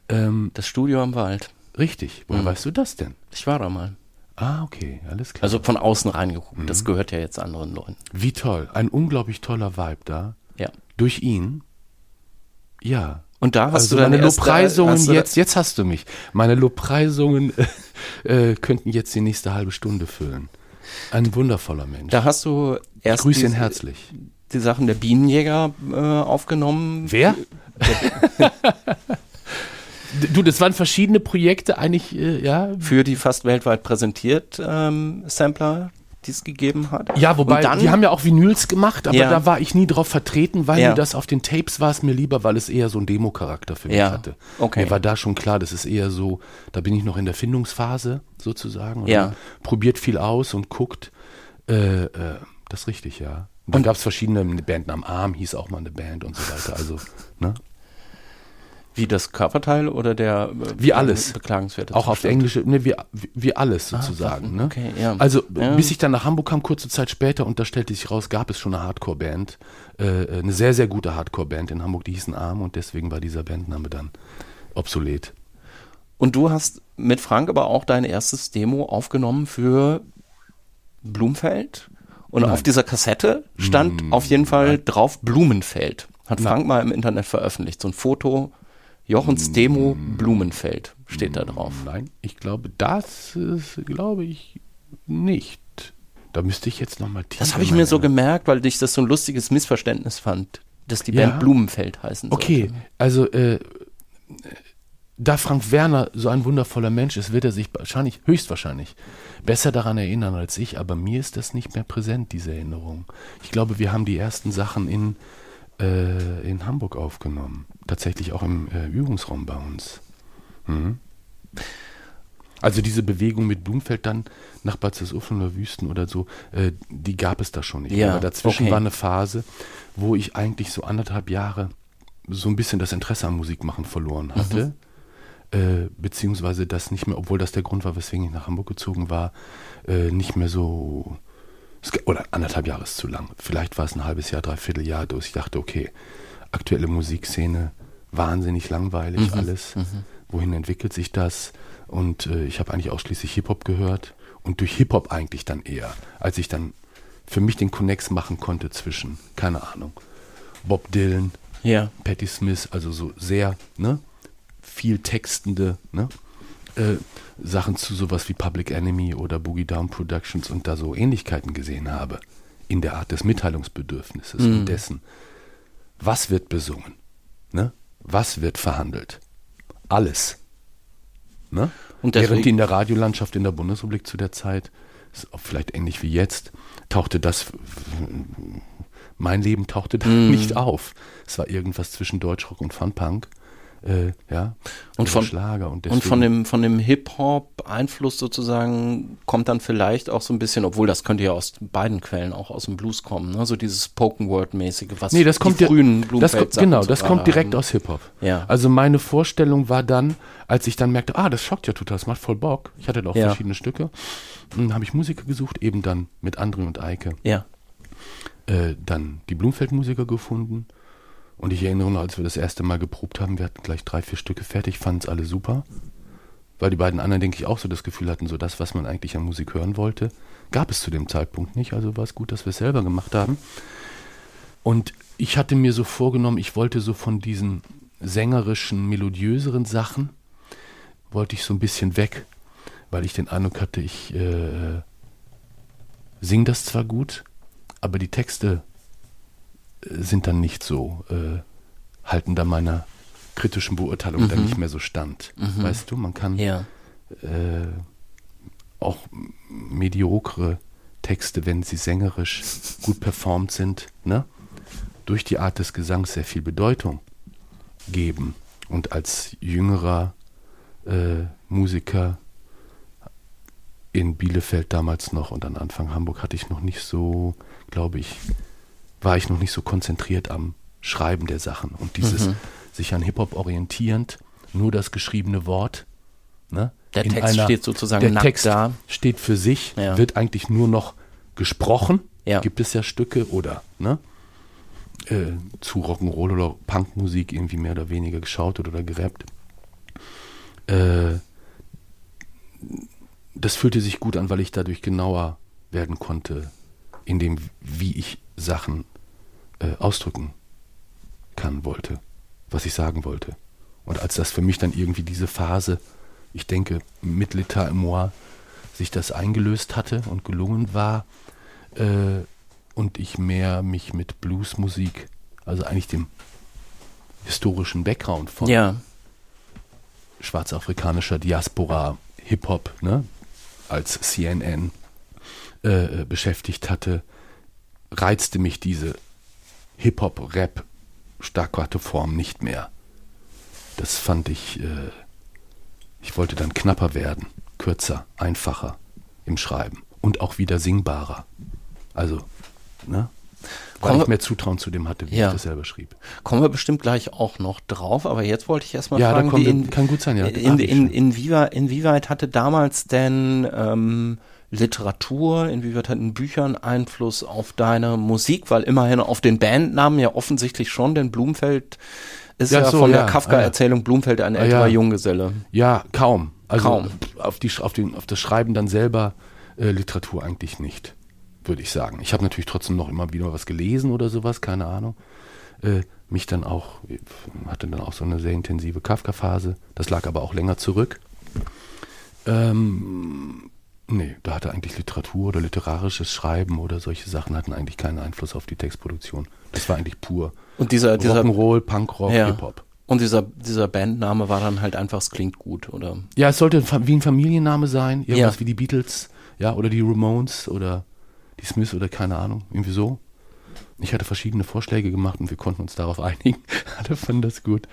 Ähm, Das Studio am Wald. richtig. Woher weißt du das denn? Ich war da mal. Ah, okay, alles klar. Also von außen reingeguckt. Mhm. Das gehört ja jetzt anderen Leuten. Wie toll. Ein unglaublich toller Vibe da. Ja. Durch ihn. Ja. Und da hast also du erst- Lobpreisungen da- jetzt, jetzt hast du mich. Meine Lobpreisungen äh, könnten jetzt die nächste halbe Stunde füllen. Ein wundervoller Mensch. Da hast du erst grüße ihn die, herzlich. die Sachen der Bienenjäger äh, aufgenommen. Wer? du, das waren verschiedene Projekte, eigentlich, äh, ja. Für die fast weltweit präsentiert ähm, Sampler, die es gegeben hat. Ja, wobei, dann, die haben ja auch Vinyls gemacht, aber Ja. da war ich nie drauf vertreten, weil Ja. mir das auf den Tapes war es mir lieber, weil es eher so einen Demo-Charakter für mich Ja, hatte. okay. Mir war da schon klar, das ist eher so, da bin ich noch in der Findungsphase sozusagen. und Ja. Probiert viel aus und guckt. Äh, äh, das ist richtig, ja. Und dann gab es verschiedene, eine Band am Arm hieß auch mal eine Band und so weiter. Also, ne? Wie das Körperteil oder der äh, Wie alles. beklagenswerte Auch auf Zustand? Englische, ne, wie, wie alles sozusagen. Waffen, ne? okay, ja. Also Ja. bis ich dann nach Hamburg kam, kurze Zeit später, und da stellte sich raus, gab es schon eine Hardcore-Band, äh, eine sehr, sehr gute Hardcore-Band in Hamburg, die hießen Arm und deswegen war dieser Bandname dann obsolet. Und du hast mit Frank aber auch dein erstes Demo aufgenommen für Blumfeld. Und Nein. auf dieser Kassette stand auf jeden Fall drauf Blumenfeld. Hat Frank mal im Internet veröffentlicht. So ein Foto, Jochens Demo Blumenfeld steht da drauf. Nein, ich glaube, das ist, glaube ich nicht. Da müsste ich jetzt nochmal tiefer. Das habe ich mir so gemerkt, weil ich das so ein lustiges Missverständnis fand, dass die Ja. Band Blumenfeld heißen sollte. Okay, also äh, da Frank Werner so ein wundervoller Mensch ist, wird er sich wahrscheinlich, höchstwahrscheinlich, besser daran erinnern als ich, aber mir ist das nicht mehr präsent, diese Erinnerung. Ich glaube, wir haben die ersten Sachen in, äh, in Hamburg aufgenommen. Tatsächlich auch im äh, Übungsraum bei uns. Mhm. Also diese Bewegung mit Blumfeld dann nach Bad oder Wüsten oder so, äh, die gab es da schon nicht. Ja, Aber dazwischen okay. war eine Phase, wo ich eigentlich so anderthalb Jahre so ein bisschen das Interesse am Musikmachen verloren hatte. Äh, beziehungsweise das nicht mehr, obwohl das der Grund war, weswegen ich nach Hamburg gezogen war, äh, nicht mehr so, oder anderthalb Jahre ist zu lang. Vielleicht war es ein halbes Jahr, dreiviertel Jahr, durch. Ich dachte, okay, aktuelle Musikszene, wahnsinnig langweilig alles. Wohin entwickelt sich das? Und äh, ich habe eigentlich ausschließlich Hip-Hop gehört und durch Hip-Hop eigentlich dann eher, als ich dann für mich den Connex machen konnte zwischen, keine Ahnung, Bob Dylan, Ja. Patti Smith, also so sehr, ne, viel textende, ne, äh, Sachen zu sowas wie Public Enemy oder Boogie Down Productions und da so Ähnlichkeiten gesehen habe in der Art des Mitteilungsbedürfnisses und dessen. Was wird besungen? Ne? Was wird verhandelt? Alles. Ne? Und Während in der Radiolandschaft in der Bundesrepublik zu der Zeit, vielleicht ähnlich wie jetzt, tauchte das, mein Leben tauchte da Mhm. nicht auf. Es war irgendwas zwischen Deutschrock und Funpunk. Äh, ja, Und oder von- Schlager und Und von dem, von dem Hip-Hop-Einfluss sozusagen kommt dann vielleicht auch so ein bisschen, obwohl das könnte ja aus beiden Quellen auch aus dem Blues kommen, ne? so dieses Spoken-Word-mäßige, was Nee, das kommt die frühen das Blumfeld kommt, genau, das kommt direkt haben. aus Hip-Hop. Ja. Also meine Vorstellung war dann, als ich dann merkte, ah, das schockt ja total, das macht voll Bock. Ich hatte da auch Ja. verschiedene Stücke. Dann habe ich Musiker gesucht, eben dann mit André und Eike. Ja. Äh, dann die Blumfeld-Musiker gefunden. Und ich erinnere noch, als wir das erste Mal geprobt haben, wir hatten gleich drei, vier Stücke fertig, fanden es alle super. Weil die beiden anderen, denke ich, auch so das Gefühl hatten, so das, was man eigentlich an Musik hören wollte, gab es zu dem Zeitpunkt nicht. Also war es gut, dass wir es selber gemacht haben. Und ich hatte mir so vorgenommen, ich wollte so von diesen sängerischen, melodiöseren Sachen, wollte ich so ein bisschen weg, weil ich den Eindruck hatte, ich äh, singe das zwar gut, aber die Texte sind dann nicht so, äh, halten da meiner kritischen Beurteilung dann nicht mehr so stand. Weißt du, man kann Ja. äh, auch mediokre Texte, wenn sie sängerisch gut performt sind, ne, durch die Art des Gesangs sehr viel Bedeutung geben. Und als jüngerer äh, Musiker in Bielefeld damals noch und an Anfang Hamburg hatte ich noch nicht so, glaube ich, war ich noch nicht so konzentriert am Schreiben der Sachen und dieses sich an Hip-Hop orientierend, nur das geschriebene Wort. Ne? Der in Text steht sozusagen der Text da. steht für sich, Ja. wird eigentlich nur noch gesprochen. Ja. Gibt es ja Stücke oder ne? äh, zu Rock'n'Roll oder Punkmusik irgendwie mehr oder weniger geschaut oder gerappt. Äh, das fühlte sich gut an, weil ich dadurch genauer werden konnte in dem, wie ich Sachen äh, ausdrücken kann, wollte, was ich sagen wollte. Und als das für mich dann irgendwie diese Phase, ich denke, mit L'État et moi, sich das eingelöst hatte und gelungen war, äh, und ich mehr mich mit Bluesmusik, also eigentlich dem historischen Background von Ja. schwarzafrikanischer Diaspora, Hip-Hop, ne, als CNN äh, äh, beschäftigt hatte, reizte mich diese Hip-Hop-Rap staccato Form nicht mehr. Das fand ich, äh, ich wollte dann knapper werden, kürzer, einfacher im Schreiben und auch wieder singbarer. Also, ne, Weil Kommen ich mehr Zutrauen zu dem hatte, wie Ja. ich das selber schrieb. Kommen wir bestimmt gleich auch noch drauf, aber jetzt wollte ich erstmal Ja, da fragen, kommt- wie in, kann gut sein, ja. in, in, inwieweit, inwieweit hatte damals denn ähm, Literatur, inwieweit hatten Büchern Einfluss auf deine Musik? Weil immerhin auf den Bandnamen ja offensichtlich schon, denn Blumfeld ist ja, Ja, so, von der ja. Kafka-Erzählung Blumfeld ein Ah, älterer ja. Junggeselle. Ja, kaum. Also Kaum. Auf, die, auf, den, auf das Schreiben dann selber äh, Literatur eigentlich nicht, würde ich sagen. Ich habe natürlich trotzdem noch immer wieder was gelesen oder sowas, keine Ahnung. Äh, mich dann auch, hatte dann auch so eine sehr intensive Kafka-Phase. Das lag aber auch länger zurück. Ähm, nee, da hatte eigentlich Literatur oder literarisches Schreiben oder solche Sachen hatten eigentlich keinen Einfluss auf die Textproduktion. Das war eigentlich pur Und dieser, dieser, Rock'n'Roll, Punkrock, ja. Hip-Hop. und dieser, dieser Bandname war dann halt einfach, es klingt gut, oder? Ja, es sollte wie ein Familienname sein, irgendwas Ja. wie die Beatles, ja, oder die Ramones oder die Smiths oder keine Ahnung, irgendwie so. Ich hatte verschiedene Vorschläge gemacht und wir konnten uns darauf einigen. Alle fanden das gut.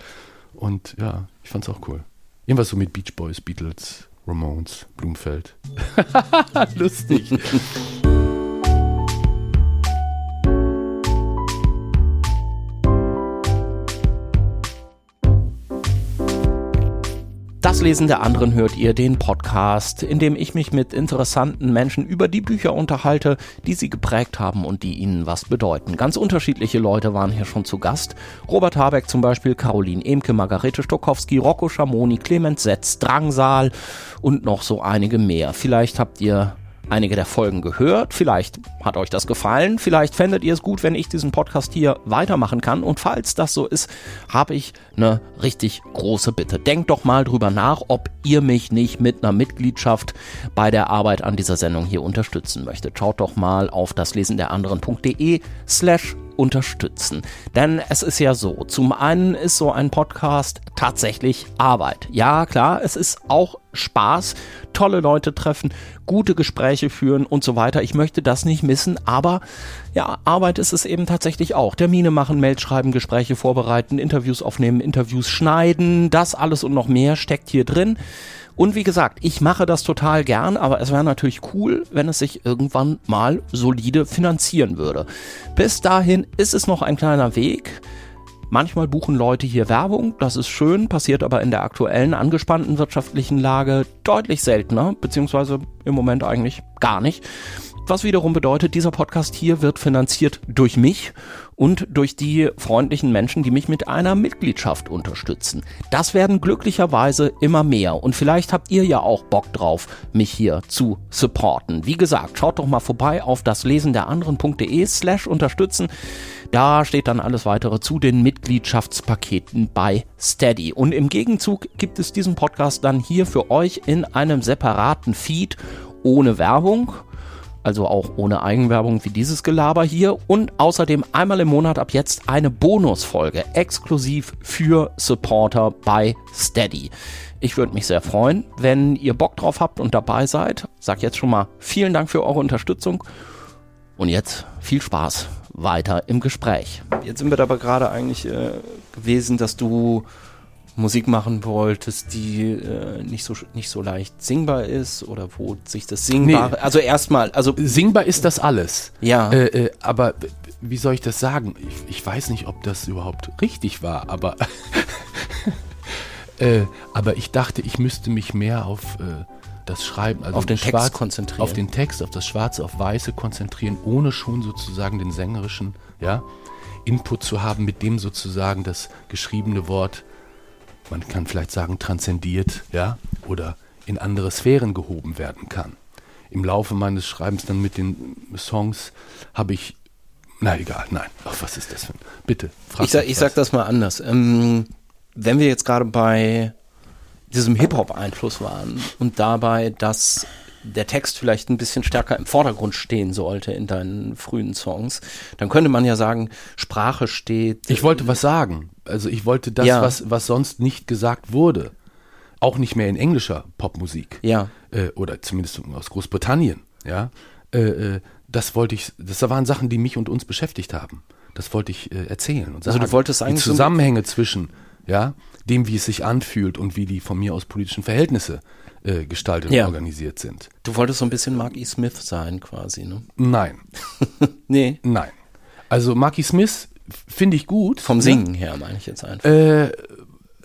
Und ja, ich fand's auch cool. Irgendwas so mit Beach Boys, Beatles, Ramones, Blumfeld. Lustig. Das Lesen der anderen hört ihr den Podcast, in dem ich mich mit interessanten Menschen über die Bücher unterhalte, die sie geprägt haben und die ihnen was bedeuten. Ganz unterschiedliche Leute waren hier schon zu Gast. Robert Habeck zum Beispiel, Caroline Emke, Margarete Stokowski, Rocco Schamoni, Clemens Setz, Drangsal und noch so einige mehr. Vielleicht habt ihr einige der Folgen gehört. Vielleicht hat euch das gefallen. Vielleicht fändet ihr es gut, wenn ich diesen Podcast hier weitermachen kann. Und falls das so ist, habe ich eine richtig große Bitte. Denkt doch mal drüber nach, ob ihr mich nicht mit einer Mitgliedschaft bei der Arbeit an dieser Sendung hier unterstützen möchtet. Schaut doch mal auf das Lesen der anderen.de slash unterstützen. Denn es ist ja so, zum einen ist so ein Podcast tatsächlich Arbeit. Ja, klar, es ist auch Spaß, tolle Leute treffen, gute Gespräche führen und so weiter. Ich möchte das nicht missen, aber ja, Arbeit ist es eben tatsächlich auch. Termine machen, Mails schreiben, Gespräche vorbereiten, Interviews aufnehmen, Interviews schneiden, das alles und noch mehr steckt hier drin. Und wie gesagt, ich mache das total gern, aber es wäre natürlich cool, wenn es sich irgendwann mal solide finanzieren würde. Bis dahin ist es noch ein kleiner Weg. Manchmal buchen Leute hier Werbung, das ist schön, passiert aber in der aktuellen angespannten wirtschaftlichen Lage deutlich seltener, beziehungsweise im Moment eigentlich gar nicht. Was wiederum bedeutet, dieser Podcast hier wird finanziert durch mich und durch die freundlichen Menschen, die mich mit einer Mitgliedschaft unterstützen. Das werden glücklicherweise immer mehr und vielleicht habt ihr ja auch Bock drauf, mich hier zu supporten. Wie gesagt, schaut doch mal vorbei auf das Lesen der anderen.de slash unterstützen. Da steht dann alles weitere zu den Mitgliedschaftspaketen bei Steady. Und im Gegenzug gibt es diesen Podcast dann hier für euch in einem separaten Feed ohne Werbung also auch ohne Eigenwerbung wie dieses Gelaber hier und außerdem einmal im Monat ab jetzt eine Bonusfolge exklusiv für Supporter bei Steady. Ich würde mich sehr freuen, wenn ihr Bock drauf habt und dabei seid. Sag jetzt schon mal vielen Dank für eure Unterstützung und jetzt viel Spaß weiter im Gespräch. Jetzt sind wir aber gerade eigentlich äh, gewesen, dass du Musik machen wolltest, die äh, nicht so nicht so leicht singbar ist oder wo sich das Singbare, Nee. also erstmal, also Singbar ist das alles. Ja. Äh, äh, aber wie soll ich das sagen? Ich, ich weiß nicht, ob das überhaupt richtig war, aber, äh, aber ich dachte, ich müsste mich mehr auf äh, das Schreiben, also Auf den Text Schwarz, konzentrieren. Auf den Text, auf das Schwarze, auf Weiße konzentrieren, ohne schon sozusagen den sängerischen ja, Input zu haben, mit dem sozusagen das geschriebene Wort, man kann vielleicht sagen, transzendiert, ja, oder in andere Sphären gehoben werden kann. Im Laufe meines Schreibens dann mit den Songs habe ich, na egal, nein, Ach, was ist das für ein, bitte, frag ich sag, ich was. sag das mal anders. Ähm, wenn wir jetzt gerade bei diesem Hip-Hop-Einfluss waren und dabei, dass der Text vielleicht ein bisschen stärker im Vordergrund stehen sollte in deinen frühen Songs, dann könnte man ja sagen, Sprache steht. Ich wollte was sagen. Also ich wollte das, Ja. was, was sonst nicht gesagt wurde. Auch nicht mehr in englischer Popmusik. Ja. Äh, oder zumindest aus Großbritannien. Ja. Äh, äh, das wollte ich, das waren Sachen, die mich und uns beschäftigt haben. Das wollte ich äh, erzählen und sagen. Also du wolltest eigentlich die so Zusammenhänge zwischen, ja, dem, wie es sich anfühlt und wie die von mir aus politischen Verhältnisse äh, gestaltet Ja. und organisiert sind. Du wolltest so ein bisschen Mark E. Smith sein, quasi, ne? Nein, Nee. nein. Also Marky Smith finde ich gut. Vom ne? Singen her meine ich jetzt einfach. Äh,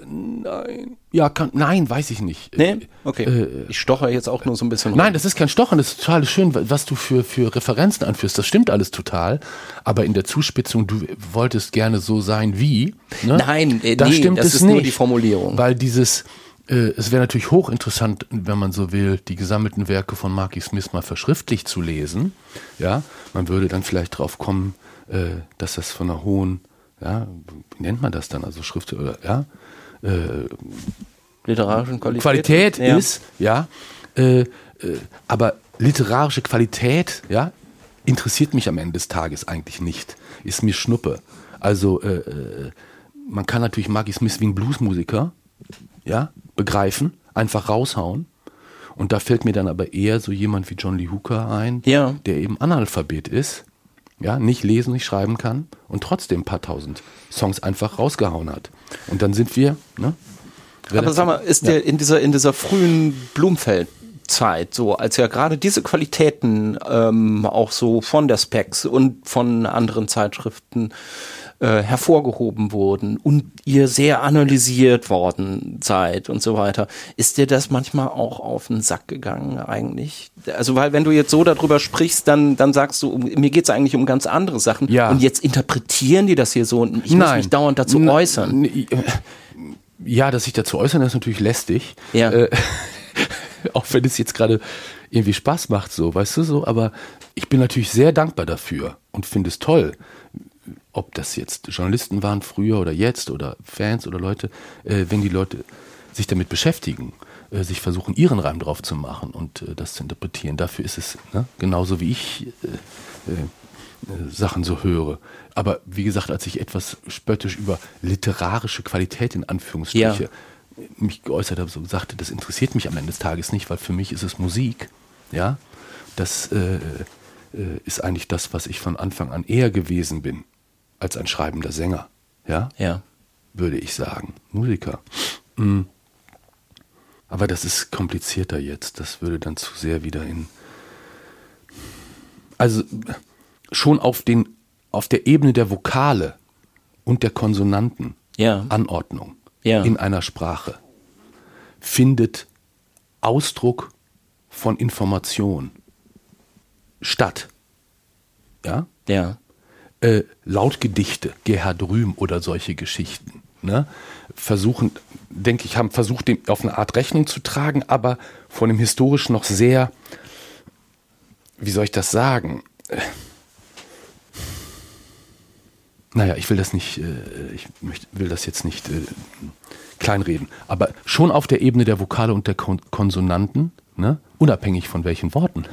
nein. Ja, kann, nein, weiß ich nicht. nee? Okay. ich stocher jetzt auch nur so ein bisschen rum. Nein, das ist kein Stochern, das ist total schön, was du für, für Referenzen anführst. Das stimmt alles total. Aber in der Zuspitzung, du wolltest gerne so sein wie. Ne? Nein, äh, da nee, stimmt das es ist nicht. nur die Formulierung. Weil dieses, äh, es wäre natürlich hochinteressant, wenn man so will, die gesammelten Werke von Marky Smith mal verschriftlich zu lesen. Ja, man würde dann vielleicht drauf kommen, äh, dass das von einer hohen, ja, wie nennt man das dann? Also Schrift oder, ja, Literarischen Qualität. Qualität Ja. ist, ja, äh, äh, aber literarische Qualität, ja, interessiert mich am Ende des Tages eigentlich nicht. Ist mir Schnuppe. Also äh, äh, man kann natürlich Maggie Smith wie ein Bluesmusiker, ja, begreifen, einfach raushauen. Und da fällt mir dann aber eher so jemand wie John Lee Hooker ein, Ja. der eben Analphabet ist, ja, nicht lesen, nicht schreiben kann und trotzdem ein paar tausend Songs einfach rausgehauen hat. Und dann sind wir, ne? Aber sag mal, ist der in dieser, in dieser frühen Blumfeld-Zeit, so als ja gerade diese Qualitäten ähm, auch so von der Specs und von anderen Zeitschriften äh, hervorgehoben wurden und ihr sehr analysiert worden seid und so weiter, ist dir das manchmal auch auf den Sack gegangen eigentlich? Also weil wenn du jetzt so darüber sprichst, dann, dann sagst du, mir geht's eigentlich um ganz andere Sachen Ja. und jetzt interpretieren die das hier so und ich muss mich dauernd dazu N- äußern. Ja, dass sich dazu äußern, ist natürlich lästig. Ja. Äh, auch wenn es jetzt gerade irgendwie Spaß macht, so, weißt du so, aber ich bin natürlich sehr dankbar dafür und finde es toll. Ob das jetzt Journalisten waren früher oder jetzt oder Fans oder Leute, äh, wenn die Leute sich damit beschäftigen, äh, sich versuchen, ihren Reim drauf zu machen und äh, das zu interpretieren. Dafür ist es ne, genauso wie ich äh, äh, Sachen so höre. Aber wie gesagt, als ich etwas spöttisch über literarische Qualität in Anführungsstriche mich geäußert habe, so sagte, das interessiert mich am Ende des Tages nicht, weil für mich ist es Musik. Ja, das äh, ist eigentlich das, was ich von Anfang an eher gewesen bin als ein schreibender Sänger. Ja, Ja. würde ich sagen. Musiker. Mm. Aber das ist komplizierter jetzt. Das würde dann zu sehr wieder in. Also schon auf, den, auf der Ebene der Vokale und der Konsonanten, Ja. Anordnung Ja. in einer Sprache findet Ausdruck von Information statt. Ja? Ja. Äh, Lautgedichte, Gerhard Rühm oder solche Geschichten, ne, versuchen, denke ich, haben versucht, dem auf eine Art Rechnung zu tragen, aber von dem historischen noch sehr, wie soll ich das sagen? Äh, Naja, ich will das nicht, äh, ich möcht, will das jetzt nicht äh, kleinreden, aber schon auf der Ebene der Vokale und der Kon Konsonanten, ne, unabhängig von welchen Worten,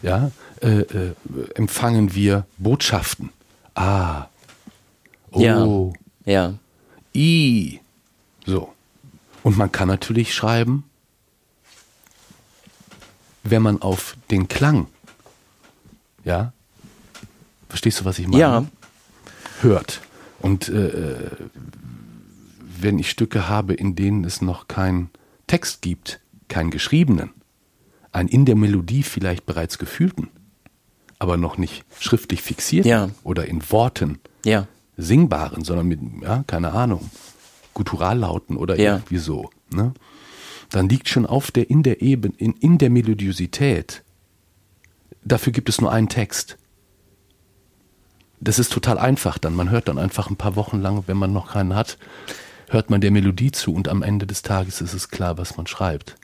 ja, äh, äh, empfangen wir Botschaften. Ah. Oh. Ja. Ja. I. So. Und man kann natürlich schreiben, wenn man auf den Klang, ja, verstehst du, was ich meine? Ja. Hört. Und äh, wenn ich Stücke habe, in denen es noch keinen Text gibt, keinen geschriebenen, einen in der Melodie vielleicht bereits gefühlten, aber noch nicht schriftlich fixierten Ja. oder in Worten Ja. singbaren, sondern mit, ja, keine Ahnung, Gutturallauten oder Ja. irgendwie so, ne? Dann liegt schon auf der, in der Ebene, in, in der Melodiosität. Dafür gibt es nur einen Text. Das ist total einfach dann. Man hört dann einfach ein paar Wochen lang, wenn man noch keinen hat, hört man der Melodie zu und am Ende des Tages ist es klar, was man schreibt.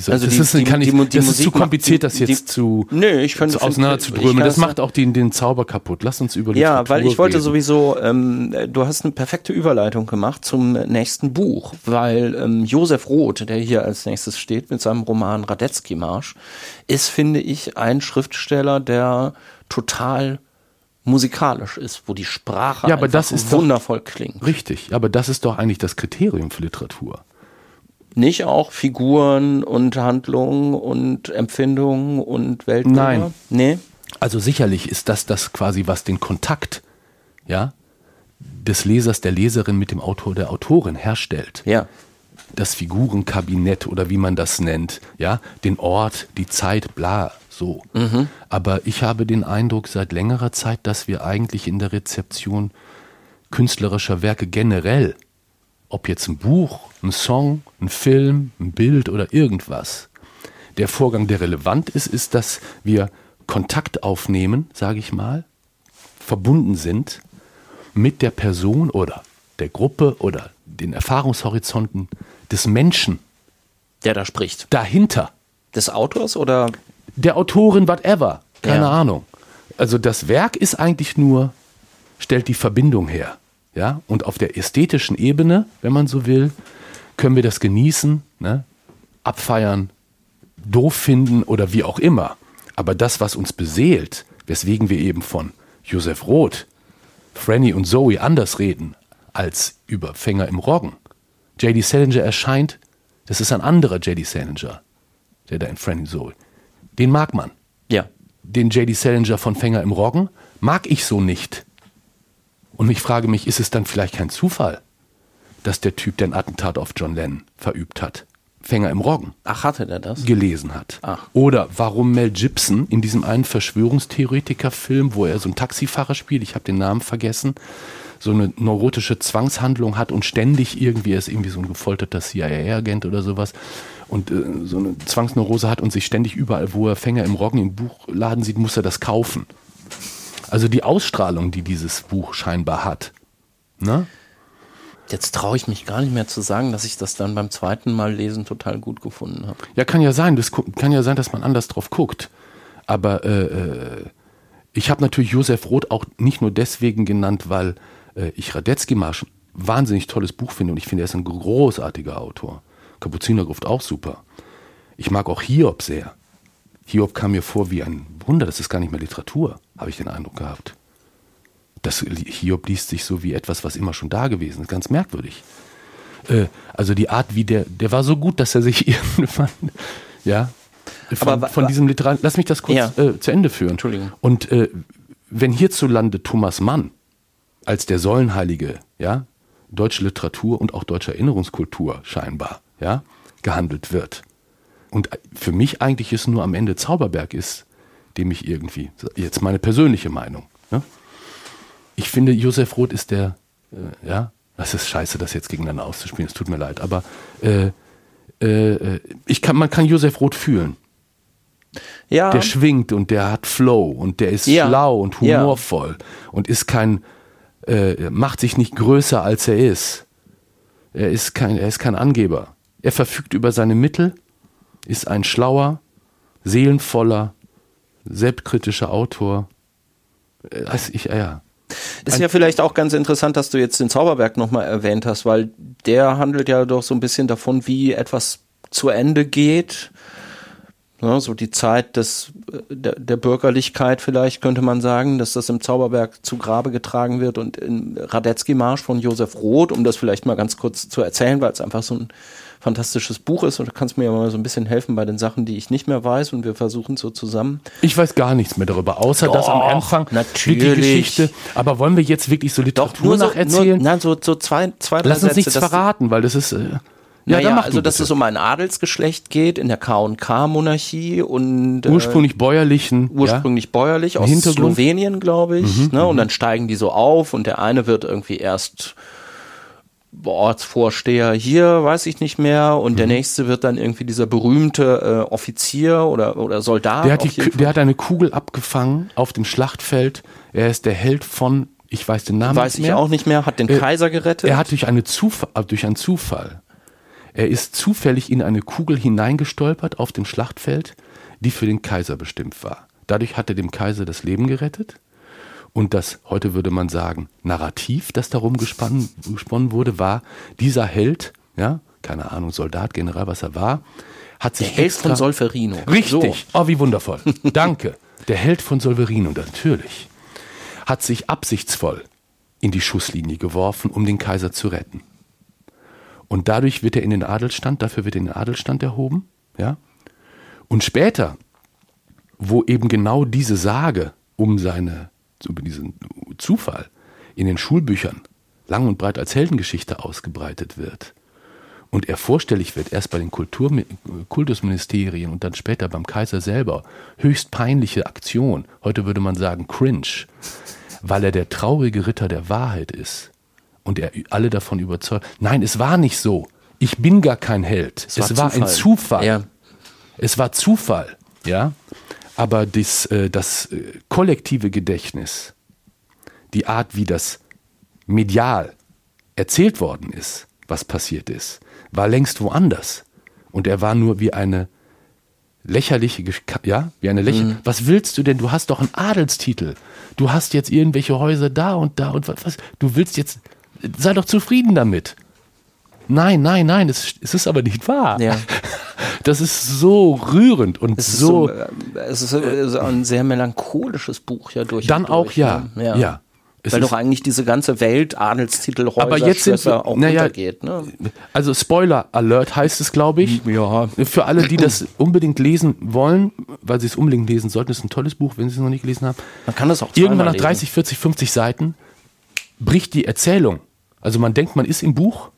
Wie soll- Also das die- ist, die- kann ich, die das ist zu kompliziert, das jetzt zu, Nö, ich find- zu ich Das macht auch den, den Zauber kaputt. Lass uns über Ja, Literatur weil ich wollte reden. sowieso, ähm, du hast eine perfekte Überleitung gemacht zum nächsten Buch, weil ähm, Josef Roth, der hier als nächstes steht mit seinem Roman Radetzky-Marsch, ist, finde ich, ein Schriftsteller, der total musikalisch ist, wo die Sprache Ja, aber das ist doch- wundervoll klingt. Richtig, aber das ist doch eigentlich das Kriterium für Literatur. Nicht auch Figuren und Handlungen und Empfindungen und Weltbilder? Nein. Nee? Also sicherlich ist das das quasi, was den Kontakt, ja, des Lesers, der Leserin mit dem Autor, der Autorin herstellt. Ja. Das Figurenkabinett oder wie man das nennt, ja, den Ort, die Zeit, bla, so. Aber ich habe den Eindruck seit längerer Zeit, dass wir eigentlich in der Rezeption künstlerischer Werke generell, ob jetzt ein Buch, ein Song, ein Film, ein Bild oder irgendwas, der Vorgang, der relevant ist, ist, dass wir Kontakt aufnehmen, sage ich mal, verbunden sind mit der Person oder der Gruppe oder den Erfahrungshorizonten des Menschen Der da spricht. dahinter, Des Autors oder? der Autorin, whatever, keine Ja. Ahnung. Also das Werk ist eigentlich nur, stellt die Verbindung her. Ja? Und auf der ästhetischen Ebene, wenn man so will, können wir das genießen, ne? abfeiern, doof finden oder wie auch immer. Aber das, was uns beseelt, weswegen wir eben von Josef Roth, Franny und Zoe anders reden als über Fänger im Roggen. J.D. Salinger erscheint, das ist ein anderer J.D. Salinger, der da in Franny Zoe. Den mag man. Ja. Den J.D. Salinger von Fänger im Roggen mag ich so nicht. Und ich frage mich, ist es dann vielleicht kein Zufall, dass der Typ, der ein Attentat auf John Lennon verübt hat, Fänger im Roggen Ach, hatte der das? gelesen hat. Ach. Oder warum Mel Gibson in diesem einen Verschwörungstheoretiker-Film, wo er so einen Taxifahrer spielt, ich habe den Namen vergessen, so eine neurotische Zwangshandlung hat und ständig irgendwie, er ist irgendwie so ein gefolterter CIA-Agent oder sowas und äh, so eine Zwangsneurose hat und sich ständig überall, wo er Fänger im Roggen im Buchladen sieht, muss er das kaufen. Also die Ausstrahlung, die dieses Buch scheinbar hat. Ne? Jetzt traue ich mich gar nicht mehr zu sagen, dass ich das dann beim zweiten Mal lesen total gut gefunden habe. Ja, kann ja sein. Das kann ja sein, dass man anders drauf guckt. Aber äh, äh, ich habe natürlich Josef Roth auch nicht nur deswegen genannt, weil äh, ich Radetzky Marsch ein wahnsinnig tolles Buch finde und ich finde, er ist ein großartiger Autor. Kapuzinergruft auch super. Ich mag auch Hiob sehr. Hiob kam mir vor wie ein Wunder, das ist gar nicht mehr Literatur, habe ich den Eindruck gehabt. Das Hiob liest sich so wie etwas, was immer schon da gewesen ist, ganz merkwürdig. Äh, also die Art, wie der, der war so gut, dass er sich irgendwann, ja, von, Aber von diesem Literar, lass mich das kurz Ja. äh, zu Ende führen. Entschuldigung. Und äh, wenn hierzulande Thomas Mann als der Säulenheilige, ja, deutsche Literatur und auch deutsche Erinnerungskultur scheinbar, ja, gehandelt wird. Und für mich eigentlich es nur am Ende Zauberberg ist, dem ich irgendwie, jetzt meine persönliche Meinung, ne? ich finde, Josef Roth ist der, äh, ja, das ist scheiße, das jetzt gegeneinander auszuspielen, es tut mir leid, aber äh, äh, ich kann, man kann Josef Roth fühlen. Ja, Der schwingt und der hat Flow und der ist Ja. schlau und Ja. humorvoll und ist kein, äh, macht sich nicht größer als er ist. Er ist kein, er ist kein Angeber. Er verfügt über seine Mittel, ist ein schlauer, seelenvoller, selbstkritischer Autor. Also ich, ja. ist ja vielleicht auch ganz interessant, dass du jetzt den Zauberberg nochmal erwähnt hast, weil der handelt ja doch so ein bisschen davon, wie etwas zu Ende geht. Ne, so die Zeit des, äh, der, der Bürgerlichkeit vielleicht könnte man sagen, dass das im Zauberberg zu Grabe getragen wird und in Radetzky-Marsch von Josef Roth, um das vielleicht mal ganz kurz zu erzählen, weil es einfach so ein fantastisches Buch ist und du kannst mir ja mal so ein bisschen helfen bei den Sachen, die ich nicht mehr weiß und wir versuchen so zusammen. Ich weiß gar nichts mehr darüber, außer dass am Doch, Anfang natürlich. die Geschichte. Aber wollen wir jetzt wirklich so Literatur so, nacherzählen? nur, nein, so, so zwei, zwei, drei Lass uns Sätze, nichts verraten, weil das ist. Äh, ja, naja, also dass bitte. es um ein Adelsgeschlecht geht in der K&K-Monarchie und äh, ursprünglich bäuerlichen. ursprünglich bäuerlich aus. Mhm, Slowenien, glaube ich. ne? Und dann steigen die so auf und der eine wird irgendwie erst Ortsvorsteher hier, weiß ich nicht mehr, und Mhm. der nächste wird dann irgendwie dieser berühmte äh, Offizier oder, oder Soldat. Der, hat die, der hat eine Kugel abgefangen auf dem Schlachtfeld. Er ist der Held von, ich weiß den Namen weiß nicht ich mehr. auch nicht mehr, hat den Äh, Kaiser gerettet. Er hat durch, eine Zuf äh, durch einen Zufall, er ist zufällig in eine Kugel hineingestolpert auf dem Schlachtfeld, die für den Kaiser bestimmt war. Dadurch hat er dem Kaiser das Leben gerettet. Und das, heute würde man sagen, Narrativ, das darum gespann, gesponnen wurde, war, dieser Held, ja, keine Ahnung, Soldat, General, was er war, hat sich der Held extra, von Solferino. Richtig. Oh, wie wundervoll. Danke. Der Held von Solverino, natürlich, hat sich absichtsvoll in die Schusslinie geworfen, um den Kaiser zu retten. Und dadurch wird er in den Adelstand, dafür wird er in den Adelstand erhoben, ja. Und später, wo eben genau diese Sage um seine, über diesen Zufall in den Schulbüchern lang und breit als Heldengeschichte ausgebreitet wird und er vorstellig wird, erst bei den Kultur Kultusministerien und dann später beim Kaiser selber, höchst peinliche Aktion, heute würde man sagen cringe, weil er der traurige Ritter der Wahrheit ist und er alle davon überzeugt. Nein, es war nicht so. Ich bin gar kein Held. Es, es war, war, ein Zufall. Ja. Es war Zufall, ja. Aber das, äh, das äh, kollektive Gedächtnis, die Art, wie das medial erzählt worden ist, was passiert ist, war längst woanders. Und er war nur wie eine lächerliche, ja, wie eine lächerliche. Mhm. Was willst du denn? Du hast doch einen Adelstitel. Du hast jetzt irgendwelche Häuser da und da und was. Du willst jetzt, sei doch zufrieden damit. Nein, nein, nein, es, es ist aber nicht wahr. Ja. Das ist so rührend und es so, so. Äh, es ist ein sehr melancholisches Buch ja durch. Dann auch, durch, ja, ne? ja. ja. Es Weil doch eigentlich diese ganze Welt Adelstitel, Häuser, aber jetzt sind wir, auch naja, untergeht. Ne? Also Spoiler Alert heißt es, glaube ich. Ja. Für alle, die das unbedingt lesen wollen, weil sie es unbedingt lesen sollten, ist ein tolles Buch, wenn sie es noch nicht gelesen haben. Man kann das auch Irgendwann nach 30, 40, 50 Seiten bricht die Erzählung. Also man denkt, man ist im Buch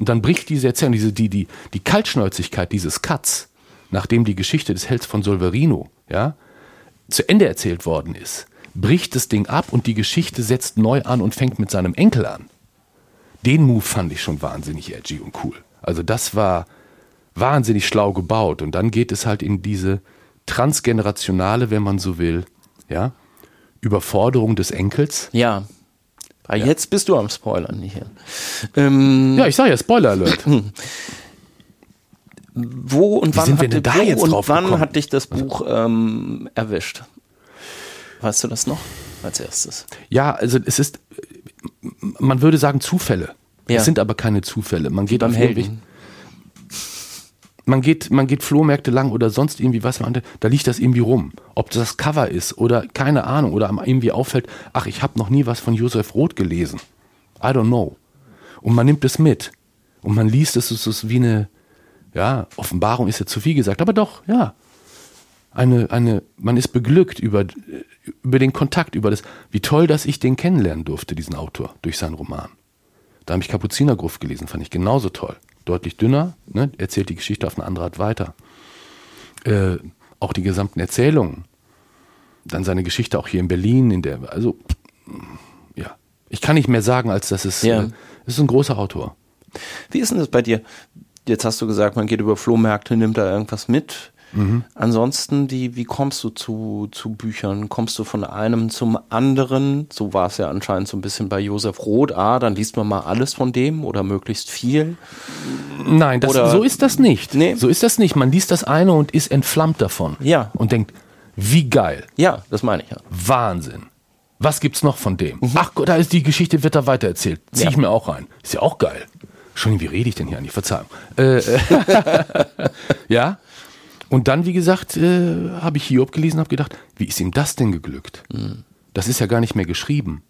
und dann bricht diese Erzählung, diese, die, die, die Kaltschnäuzigkeit dieses Cuts, nachdem die Geschichte des Helds von Solverino ja, zu Ende erzählt worden ist bricht das Ding ab und die Geschichte setzt neu an und fängt mit seinem Enkel an. Den Move fand ich schon wahnsinnig edgy und cool. Also das war wahnsinnig schlau gebaut und dann geht es halt in diese transgenerationale, wenn man so will, ja, Überforderung des Enkels. Ja. Aber ja. jetzt bist du am Spoilern hier. Ähm, ja, ich sage ja Spoiler Alert. wo und wann, hat, wo und wann hat dich das Buch ähm, erwischt? Weißt du das noch als erstes? Ja, also es ist, man würde sagen Zufälle. Ja. Es sind aber keine Zufälle. Man geht beim Helden. Man geht, man geht Flohmärkte lang oder sonst irgendwie was, da liegt das irgendwie rum. Ob das Cover ist oder keine Ahnung oder irgendwie auffällt, ach, ich habe noch nie was von Josef Roth gelesen. I don't know. Und man nimmt es mit. Und man liest es, es ist wie eine, ja, Offenbarung ist ja zu viel gesagt, aber doch, ja. Eine, eine, man ist beglückt über, über den Kontakt, über das, wie toll, dass ich den kennenlernen durfte, diesen Autor, durch seinen Roman. Da habe ich Kapuzinergruft gelesen, fand ich genauso toll. Deutlich dünner, ne, erzählt die Geschichte auf eine andere Art weiter. Äh, auch die gesamten Erzählungen. Dann seine Geschichte auch hier in Berlin, in der, also, ja. Ich kann nicht mehr sagen, als dass es, ja. äh, es ist ein großer Autor. Wie ist denn das bei dir? Jetzt hast du gesagt, man geht über Flohmärkte, nimmt da irgendwas mit. Mhm. Ansonsten, wie, wie kommst du zu, zu Büchern? Kommst du von einem zum anderen? So war es ja anscheinend so ein bisschen bei Josef Roth. Ah, dann liest man mal alles von dem oder möglichst viel. Nein, das, oder, so ist das nicht. Nee. So ist das nicht. Man liest das eine und ist entflammt davon. Ja. Und denkt, wie geil. Ja, das meine ich ja. Wahnsinn. Was gibt's noch von dem? Mhm. Ach, da ist die Geschichte, wird da weitererzählt. Zieh ja. ich mir auch rein. Ist ja auch geil. Schon, wie rede ich denn hier an die Verzeihung? Äh, äh ja, und dann, wie gesagt, äh, habe ich Hiob gelesen, habe gedacht, wie ist ihm das denn geglückt? Mhm. Das ist ja gar nicht mehr geschrieben.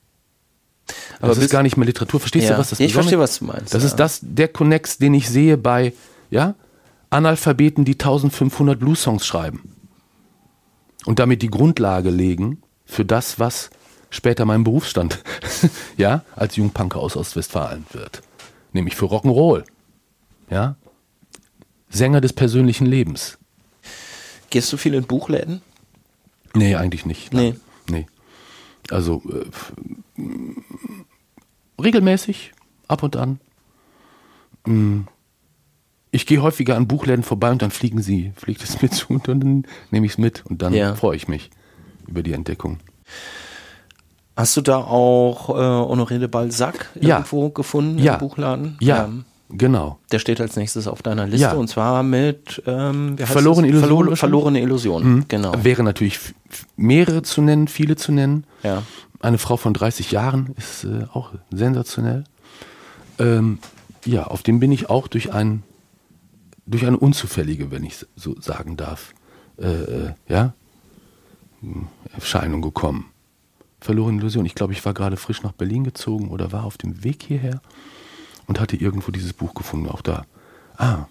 Aber das ist gar nicht mehr Literatur. Verstehst ja. du, was das ist? Ich verstehe, was du meinst. Das ja. ist das, der Connex, den ich sehe bei, ja, Analphabeten, die 1500 Blues-Songs schreiben. Und damit die Grundlage legen für das, was später mein Berufsstand, ja, als Jungpunker aus Ostwestfalen wird. Nämlich für Rock'n'Roll. Ja. Sänger des persönlichen Lebens. Gehst du viel in Buchläden? Nee, eigentlich nicht. Nee. Nee. Also äh, regelmäßig, ab und an. Mm. Ich gehe häufiger an Buchläden vorbei und dann fliegen sie, fliegt es mir zu und dann nehme ich es mit und dann ja. freue ich mich über die Entdeckung. Hast du da auch äh, Honoré de Balzac ja. irgendwo gefunden ja. im Buchladen? Ja. Genau. Der steht als nächstes auf deiner Liste ja. und zwar mit ähm, verlorene Illusion. Verlo verlorene Illusion. Mhm. Genau. Wäre natürlich mehrere zu nennen, viele zu nennen. Ja. Eine Frau von 30 Jahren ist äh, auch sensationell. Ähm, ja, auf den bin ich auch durch ein durch eine unzufällige, wenn ich so sagen darf, äh, äh ja, Erscheinung gekommen. Verlorene Illusion. Ich glaube, ich war gerade frisch nach Berlin gezogen oder war auf dem Weg hierher und hatte irgendwo dieses Buch gefunden, auch da. Ah.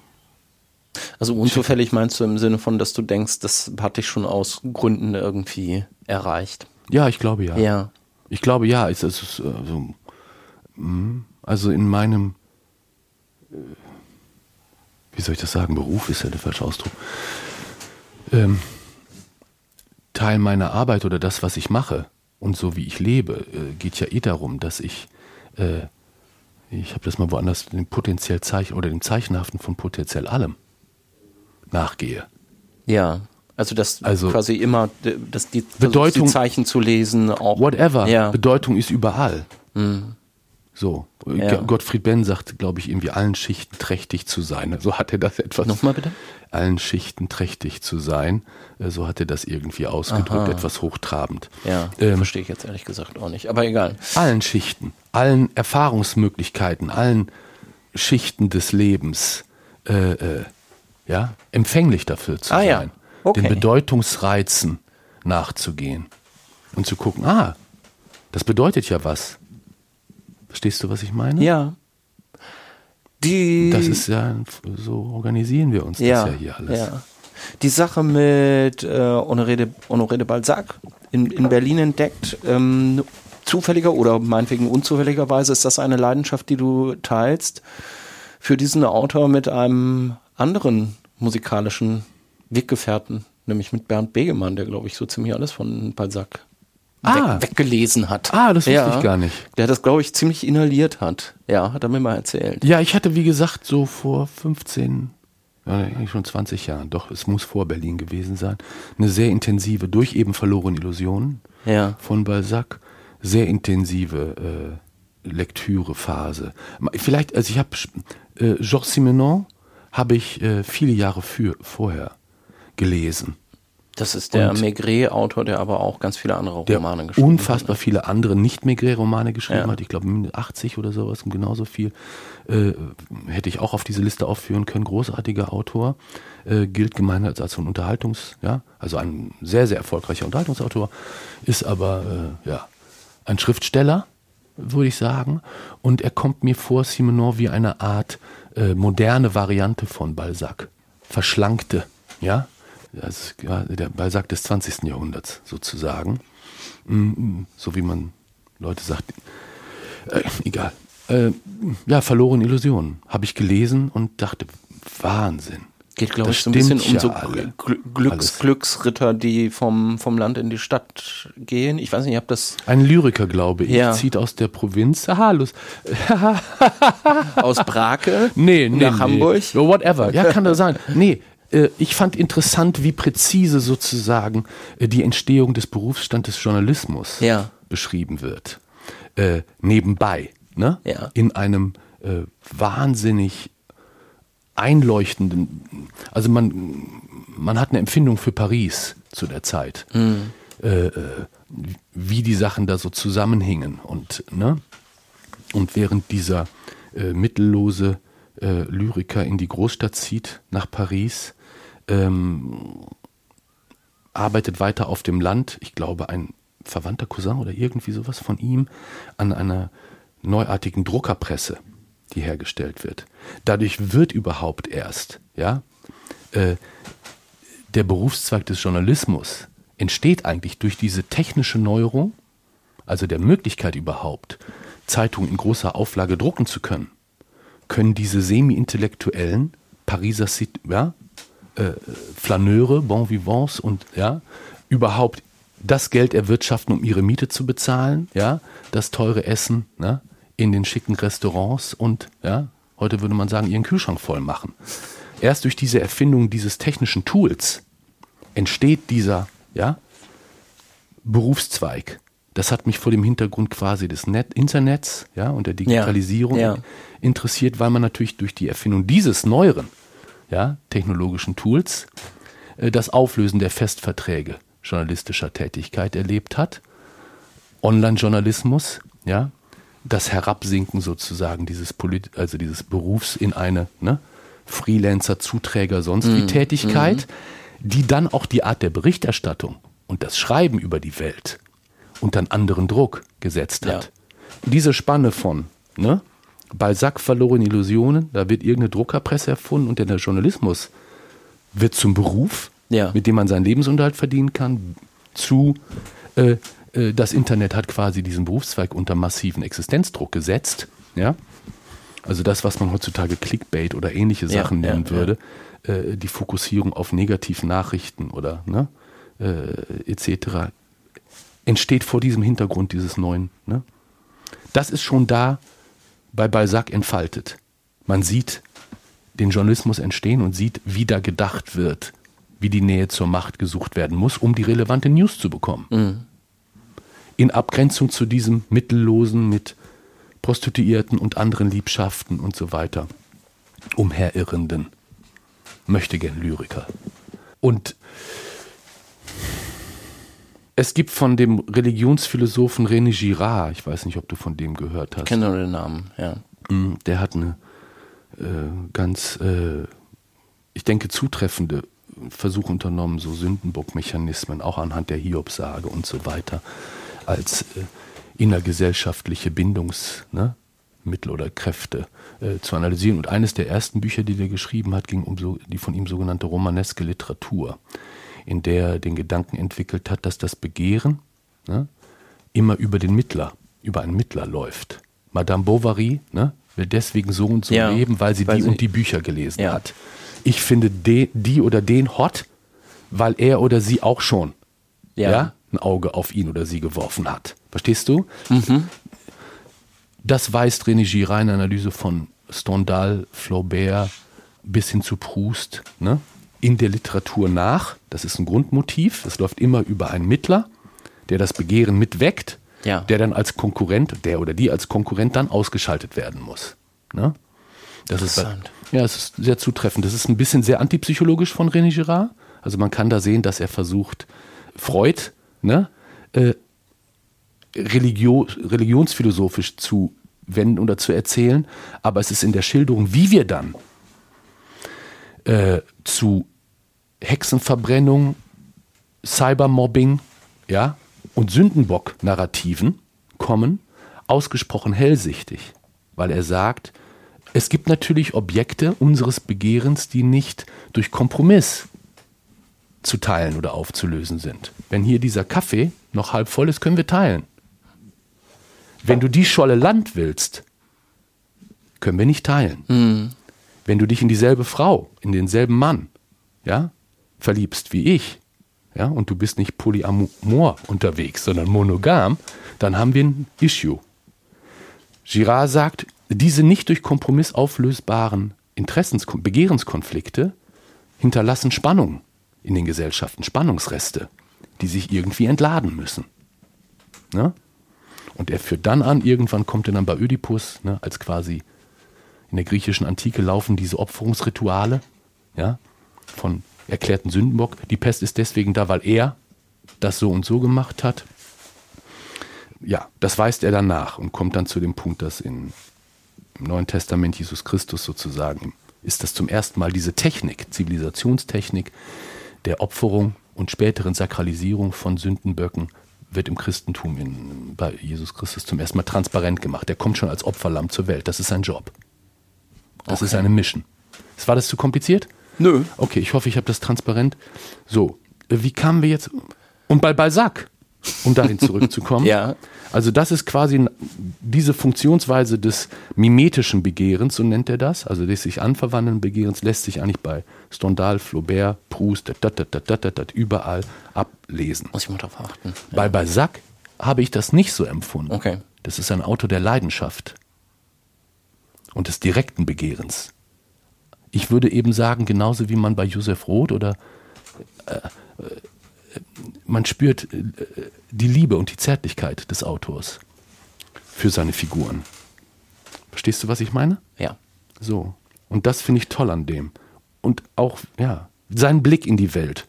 Also unzufällig meinst du im Sinne von, dass du denkst, das hatte ich schon aus Gründen irgendwie erreicht? Ja, ich glaube ja. Ja. Ich glaube ja. Es, es ist, also, also in meinem, äh, soll ich das sagen? Beruf ist ja der falsche Ausdruck. Ähm, Teil meiner Arbeit oder das, was ich mache und so wie ich lebe, äh, geht ja eh darum, dass ich, äh, ich habe das mal woanders, dem potenziell Zeichen oder dem Zeichenhaften von potenziell allem nachgehe. Ja. Also das Also- quasi immer d- das die, Bedeutung- die Zeichen zu lesen auch. Whatever. Ja. Bedeutung ist überall. Mhm. So. Ja. Gottfried Benn sagt, glaube ich, irgendwie allen Schichten trächtig zu sein. So hat er das etwas. Nochmal bitte? Allen Schichten trächtig zu sein. Äh, So hat er das irgendwie ausgedrückt, Aha. etwas hochtrabend. Ja, Ähm, verstehe ich jetzt ehrlich gesagt auch nicht. Aber egal. allen Schichten, allen Erfahrungsmöglichkeiten, allen Schichten des Lebens, äh, äh, ja, empfänglich dafür zu Ah, sein, ja. Okay. den Bedeutungsreizen nachzugehen und zu gucken, ah, das bedeutet ja was. Verstehst du, was ich meine? Ja. Die Das ist ja, so organisieren wir uns ja, das ja hier alles. Ja. Die Sache mit äh, Honoré, de, Honoré de Balzac in, in Berlin entdeckt, ähm, zufälliger oder meinetwegen unzufälligerweise ist das eine Leidenschaft, die du teilst für diesen Autor mit einem anderen musikalischen Weggefährten, nämlich mit Bernd Begemann, der glaube ich so ziemlich alles von Balzac Ah. weg, weggelesen hat. Ah, das wusste ich gar nicht. Der das glaube ich ziemlich inhaliert hat. Ja, hat er mir mal erzählt. Ja, ich hatte, wie gesagt, so vor 15, ja, eigentlich schon 20 Jahren, doch, es muss vor Berlin gewesen sein, eine sehr intensive, durch eben verlorene Illusionen Ja. von Balzac, sehr intensive äh, Lektürephase. Vielleicht, also ich habe, äh, Georges Simenon habe ich äh, viele Jahre für, vorher gelesen. Das ist der Maigret-Autor, der aber auch ganz viele andere der Romane geschrieben ne? unfassbar viele andere Nicht-Maigret-Romane geschrieben Ja. hat. Ich glaube 80 oder sowas und genauso viel. Äh, hätte ich auch auf diese Liste aufführen können. Großartiger Autor. Äh, gilt gemeinhin als, als ein Unterhaltungs-, ja, also ein sehr, sehr erfolgreicher Unterhaltungsautor. Ist aber, äh, ja, ein Schriftsteller, würde ich sagen. Und er kommt mir vor, Simenon, wie eine Art äh, moderne Variante von Balzac. Verschlankte, ja. Das ist, ja, der Balzac des 20. Jahrhunderts sozusagen. Mm, So wie man Leute sagt, äh, egal. Äh, ja, verlorene Illusionen habe ich gelesen und dachte, Wahnsinn. Geht, glaube ich, so ein bisschen um ja so alle. Gl Glücks Alles. Glücksritter, die vom, vom Land in die Stadt gehen. Ich weiß nicht, ich habe das Ein Lyriker, glaube ich, Ja. zieht aus der Provinz. Aha, Lust. aus Brake Nee, nee, nach nee. Hamburg. Whatever. Ja, kann das sein. Nee, ich fand interessant, wie präzise sozusagen äh, die Entstehung des Berufsstandes Journalismus Ja. beschrieben wird. Äh, nebenbei. Ne? Ja. In einem äh, wahnsinnig einleuchtenden, also man, man hat eine Empfindung für Paris zu der Zeit. Äh, äh, wie die Sachen da so zusammenhingen und ne? Und während dieser äh, mittellose äh, Lyriker in die Großstadt zieht, nach Paris, ähm, arbeitet weiter auf dem Land, ich glaube ein verwandter Cousin oder irgendwie sowas von ihm, an einer neuartigen Druckerpresse, die hergestellt wird. Dadurch wird überhaupt erst, ja, äh, der Berufszweig des Journalismus entsteht eigentlich durch diese technische Neuerung, also der Möglichkeit überhaupt, Zeitungen in großer Auflage drucken zu können, können diese semi-intellektuellen Pariser ja, äh, Flaneure, Bon Vivants und ja, überhaupt das Geld erwirtschaften, um ihre Miete zu bezahlen, ja, das teure Essen ne, in den schicken Restaurants und ja, heute würde man sagen, ihren Kühlschrank voll machen. Erst durch diese Erfindung dieses technischen Tools entsteht dieser ja, Berufszweig. Das hat mich vor dem Hintergrund quasi des Net Internets ja, und der Digitalisierung ja. interessiert, weil man natürlich durch die Erfindung dieses neueren ja, technologischen Tools äh, das Auflösen der Festverträge journalistischer Tätigkeit erlebt hat. Online-Journalismus, ja, das Herabsinken sozusagen dieses Polit also dieses Berufs in eine ne, Freelancer, Zuträger, sonst Mhm. wie Tätigkeit, die dann auch die Art der Berichterstattung und das Schreiben über die Welt unter einen anderen Druck gesetzt hat. Diese Spanne von ne, Balzac verlorene Illusionen, da wird irgendeine Druckerpresse erfunden und der Journalismus wird zum Beruf, Ja. mit dem man seinen Lebensunterhalt verdienen kann, zu äh, äh, das Internet hat quasi diesen Berufszweig unter massiven Existenzdruck gesetzt, ja, Also das, was man heutzutage Clickbait oder ähnliche Ja, Sachen nennen ja. würde, äh, die Fokussierung auf Negativnachrichten oder ne, äh, etc. entsteht vor diesem Hintergrund dieses neuen. Ne? Das ist schon da bei Balzac entfaltet. Man sieht den Journalismus entstehen und sieht, wie da gedacht wird, wie die Nähe zur Macht gesucht werden muss, um die relevante News zu bekommen. In Abgrenzung zu diesem Mittellosen mit Prostituierten und anderen Liebschaften und so weiter. Umherirrenden. Möchte gern Lyriker. Und es gibt von dem Religionsphilosophen René Girard, ich weiß nicht, ob du von dem gehört hast. Kenne nur den Namen, ja. Mm, Der hat eine äh, ganz, äh, ich denke, zutreffende Versuche unternommen, so Sündenbock-Mechanismen, auch anhand der Hiobsage und so weiter, als äh, innergesellschaftliche Bindungsmittel ne, oder Kräfte äh, zu analysieren. Und eines der ersten Bücher, die er geschrieben hat, ging um so, die von ihm sogenannte romaneske Literatur, in der er den Gedanken entwickelt hat, dass das Begehren ne, immer über den Mittler, über einen Mittler läuft. Madame Bovary ne, will deswegen so und so Ja, leben, weil sie weil die sie- und die Bücher gelesen Ja. hat. Ich finde de, die oder den hot, weil er oder sie auch schon Ja. ja. ein Auge auf ihn oder sie geworfen hat. Verstehst du? Mhm. Das weist René Girard in Analyse von Stendhal, Flaubert bis hin zu Proust ne, in der Literatur nach. Das ist ein Grundmotiv. Es läuft immer über einen Mittler, der das Begehren mitweckt, Ja. der dann als Konkurrent, der oder die als Konkurrent dann ausgeschaltet werden muss. Ne? Das ist, ja, es ist sehr zutreffend. Das ist ein bisschen sehr antipsychologisch von René Girard. Also man kann da sehen, dass er versucht, Freud ne, äh, religio religionsphilosophisch zu wenden oder zu erzählen, aber es ist in der Schilderung, wie wir dann äh, zu Hexenverbrennung, Cybermobbing ja, und Sündenbock-Narrativen kommen, ausgesprochen hellsichtig, weil er sagt, es gibt natürlich Objekte unseres Begehrens, die nicht durch Kompromiss zu teilen oder aufzulösen sind. Wenn hier dieser Kaffee noch halb voll ist, können wir teilen. Wenn du die Scholle Land willst, können wir nicht teilen. Wenn du dich in dieselbe Frau, in denselben Mann, ja, verliebst wie ich, ja, und du bist nicht polyamor unterwegs, sondern monogam, dann haben wir ein Issue. Girard sagt, diese nicht durch Kompromiss auflösbaren Interessens Begehrenskonflikte hinterlassen Spannung in den Gesellschaften, Spannungsreste, die sich irgendwie entladen müssen. Ne? Und er führt dann an, irgendwann kommt er dann bei Ödipus, ne, als quasi in der griechischen Antike laufen diese Opferungsrituale ja, von erklärten Sündenbock. Die Pest ist deswegen da, weil er das so und so gemacht hat. Ja, das weist er dann nach und kommt dann zu dem Punkt, dass in, im Neuen Testament Jesus Christus sozusagen ist das zum ersten Mal diese Technik, Zivilisationstechnik der Opferung und späteren Sakralisierung von Sündenböcken wird im Christentum in, bei Jesus Christus zum ersten Mal transparent gemacht. Der kommt schon als Opferlamm zur Welt. Das ist sein Job. Das ist eine Mission. War das zu kompliziert? Nö. Okay, ich hoffe, ich habe das transparent. So, äh, wie kamen wir jetzt? Und bei Balzac, um dahin zurückzukommen. Ja. Also das ist quasi diese Funktionsweise des mimetischen Begehrens, so nennt er das, also des sich anverwandten Begehrens, lässt sich eigentlich bei Stendhal, Flaubert, Proust, dat, dat, dat, überall ablesen. Muss ich mal drauf achten. Bei Balzac habe ich das nicht so empfunden. Okay. Das ist ein Autor der Leidenschaft und des direkten Begehrens. Ich würde eben sagen, genauso wie man bei Josef Roth oder äh, äh, man spürt äh, die Liebe und die Zärtlichkeit des Autors für seine Figuren. Verstehst du, was ich meine? Ja. So. Und das finde ich toll an dem. Und auch, ja, sein Blick in die Welt.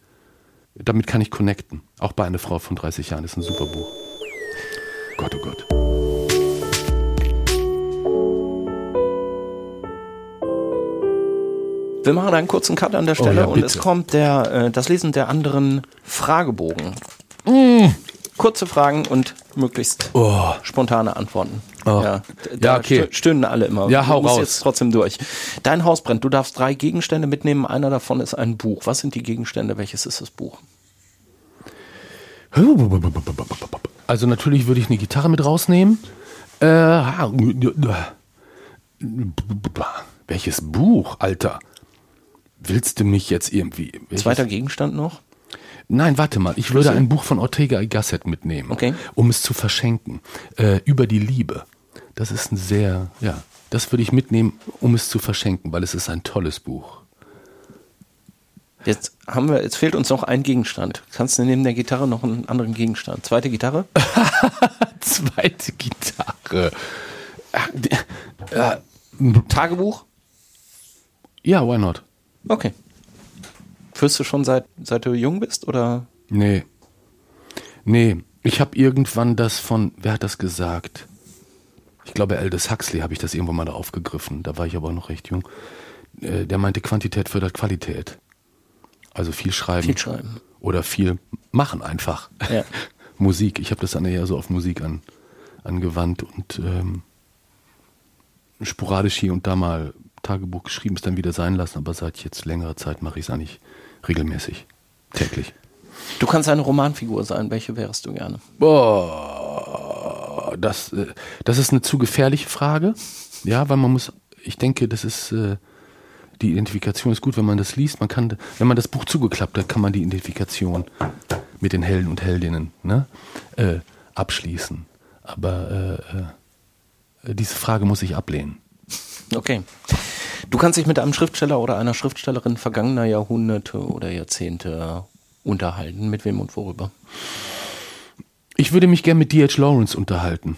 Damit kann ich connecten. Auch bei einer Frau von 30 Jahren ist ein super Buch. Gott, oh Gott. Wir machen einen kurzen Cut an der Stelle ja, und es kommt der, äh, das Lesen der anderen Fragebogen. Kurze Fragen und möglichst Oh. spontane Antworten. Oh. Ja, Ja, da okay. stö- stöhnen alle immer. Ja, Du hau musst raus. jetzt trotzdem durch. Dein Haus brennt. Du darfst drei Gegenstände mitnehmen. Einer davon ist ein Buch. Was sind die Gegenstände? Welches ist das Buch? Also natürlich würde ich eine Gitarre mit rausnehmen. Äh, Welches Buch, Alter? Willst du mich jetzt irgendwie. Zweiter Gegenstand noch? Nein, warte mal. Ich würde ein Buch von Ortega y Gasset mitnehmen, Okay. um es zu verschenken. Äh, über die Liebe. Das ist ein sehr, ja, das würde ich mitnehmen, um es zu verschenken, weil es ist ein tolles Buch. Jetzt haben wir, jetzt fehlt uns noch ein Gegenstand. Kannst du neben der Gitarre noch einen anderen Gegenstand? Zweite Gitarre? Zweite Gitarre. Äh, Tagebuch? Ja, why not? Okay. Führst du schon seit, seit du jung bist oder? Nee. Nee, ich habe irgendwann das von, wer hat das gesagt? Ich glaube, Aldous Huxley habe ich das irgendwann mal da aufgegriffen. Da war ich aber noch recht jung. Äh, Der meinte, Quantität fördert Qualität. Also viel schreiben. Viel schreiben. Oder viel machen einfach. Ja. Musik. Ich habe das dann eher so auf Musik an, angewandt und ähm, sporadisch hier und da mal Tagebuch geschrieben, es dann wieder sein lassen, aber seit jetzt längerer Zeit mache ich es eigentlich regelmäßig. Täglich. Du kannst eine Romanfigur sein. Welche wärst du gerne? Boah, das, äh, das ist eine zu gefährliche Frage. Ja, weil man muss, ich denke, das ist, äh, die Identifikation ist gut, wenn man das liest. Man kann, wenn man das Buch zugeklappt hat, kann man die Identifikation mit den Helden und Heldinnen ne, äh, abschließen. Aber äh, äh, diese Frage muss ich ablehnen. Okay. Du kannst dich mit einem Schriftsteller oder einer Schriftstellerin vergangener Jahrhunderte oder Jahrzehnte unterhalten. Mit wem und worüber? Ich würde mich gern mit D.H. Lawrence unterhalten.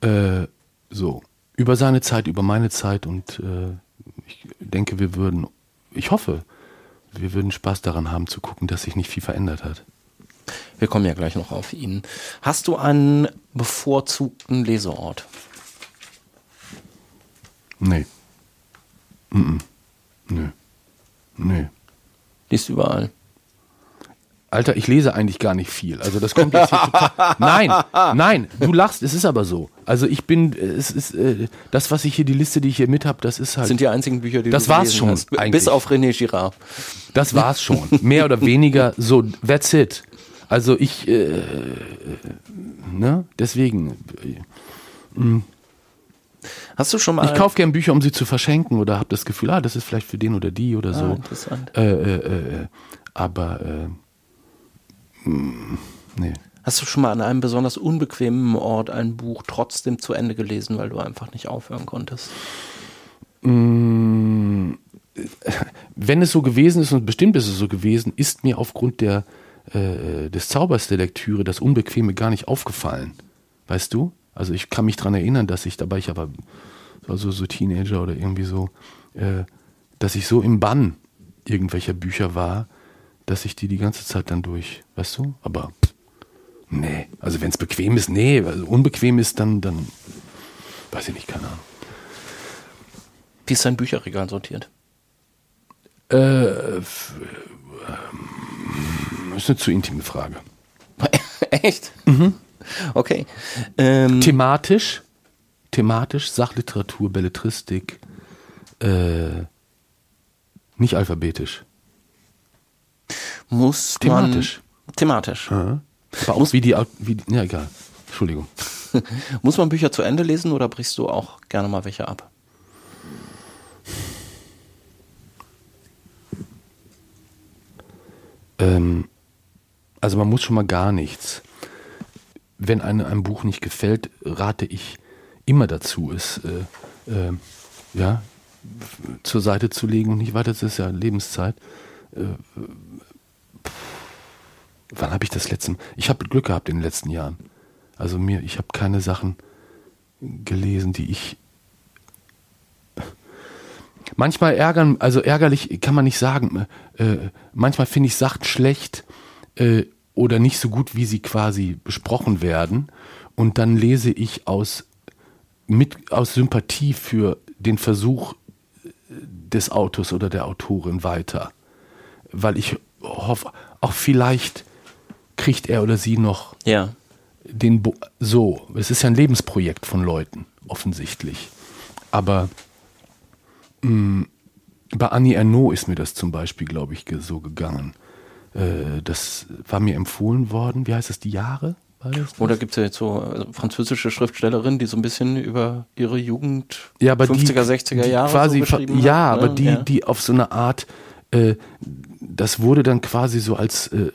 Äh, so. Über seine Zeit, über meine Zeit und äh, ich denke, wir würden, ich hoffe, wir würden Spaß daran haben zu gucken, dass sich nicht viel verändert hat. Wir kommen ja gleich noch auf ihn. Hast du einen bevorzugten Leseort? Nee. Mm -mm. Nö. Nö. Liest überall. Alter, ich lese eigentlich gar nicht viel. Also das kommt jetzt hier total. Nein, nein, du lachst, es ist aber so. Also ich bin, es ist äh, das, was ich hier, die Liste, die ich hier mit habe, das ist halt. Das sind die einzigen Bücher, die Das du war's schon, hast. Eigentlich. Bis auf René Girard. Das war's schon. Mehr oder weniger so, that's it. Also ich, äh, ne, deswegen. Hast du schon mal Ich kaufe gern Bücher, um sie zu verschenken oder habe das Gefühl, ah, das ist vielleicht für den oder die oder Ah, so. interessant. Äh, äh, äh, aber, äh, mm, nee. Hast du schon mal an einem besonders unbequemen Ort ein Buch trotzdem zu Ende gelesen, weil du einfach nicht aufhören konntest? Mm, wenn es so gewesen ist, und bestimmt ist es so gewesen, ist mir aufgrund der, äh, des Zaubers der Lektüre das Unbequeme gar nicht aufgefallen. Weißt du? Also ich kann mich dran erinnern, dass ich dabei, ich aber also so Teenager oder irgendwie so, äh, dass ich so im Bann irgendwelcher Bücher war, dass ich die die ganze Zeit dann durch, weißt du? Aber pff, nee, also wenn es bequem ist, nee, also unbequem ist, dann, dann weiß ich nicht, keine Ahnung. Wie ist dein Bücherregal sortiert? Äh, f- ähm, ist eine zu intime Frage. Echt? Okay. Ähm, Thematisch, thematisch, Sachliteratur, Belletristik, äh, nicht alphabetisch. muss Thematisch. Man, thematisch. Aber auch wie die, wie die, ja egal, Entschuldigung. Muss man Bücher zu Ende lesen oder brichst du auch gerne mal welche ab? Ähm, also man muss schon mal gar nichts. Wenn einem ein Buch nicht gefällt, rate ich immer dazu, es äh, äh, ja, zur Seite zu legen und nicht weiter, das ist ja Lebenszeit. Äh, wann habe ich das letzte Mal? Ich habe Glück gehabt in den letzten Jahren. Also mir, ich habe keine Sachen gelesen, die ich manchmal ärgern, also ärgerlich kann man nicht sagen. Äh, manchmal finde ich Sachen schlecht äh, oder nicht so gut, wie sie quasi besprochen werden. Und dann lese ich aus, mit, aus Sympathie für den Versuch äh, des Autors oder der Autorin weiter. Weil ich hoffe, auch vielleicht kriegt er oder sie noch Ja. den Bo so, es ist ja ein Lebensprojekt von Leuten, offensichtlich. Aber mh, bei Annie Ernaux ist mir das zum Beispiel, glaube ich, so gegangen. Äh, das war mir empfohlen worden. Wie heißt das? Die Jahre? Oder gibt es ja jetzt so also französische Schriftstellerinnen, die so ein bisschen über ihre Jugend ja, aber 50er, 60er Jahre quasi so Ja, hat, aber ne? die, ja. die auf so eine Art, äh, das wurde dann quasi so als äh,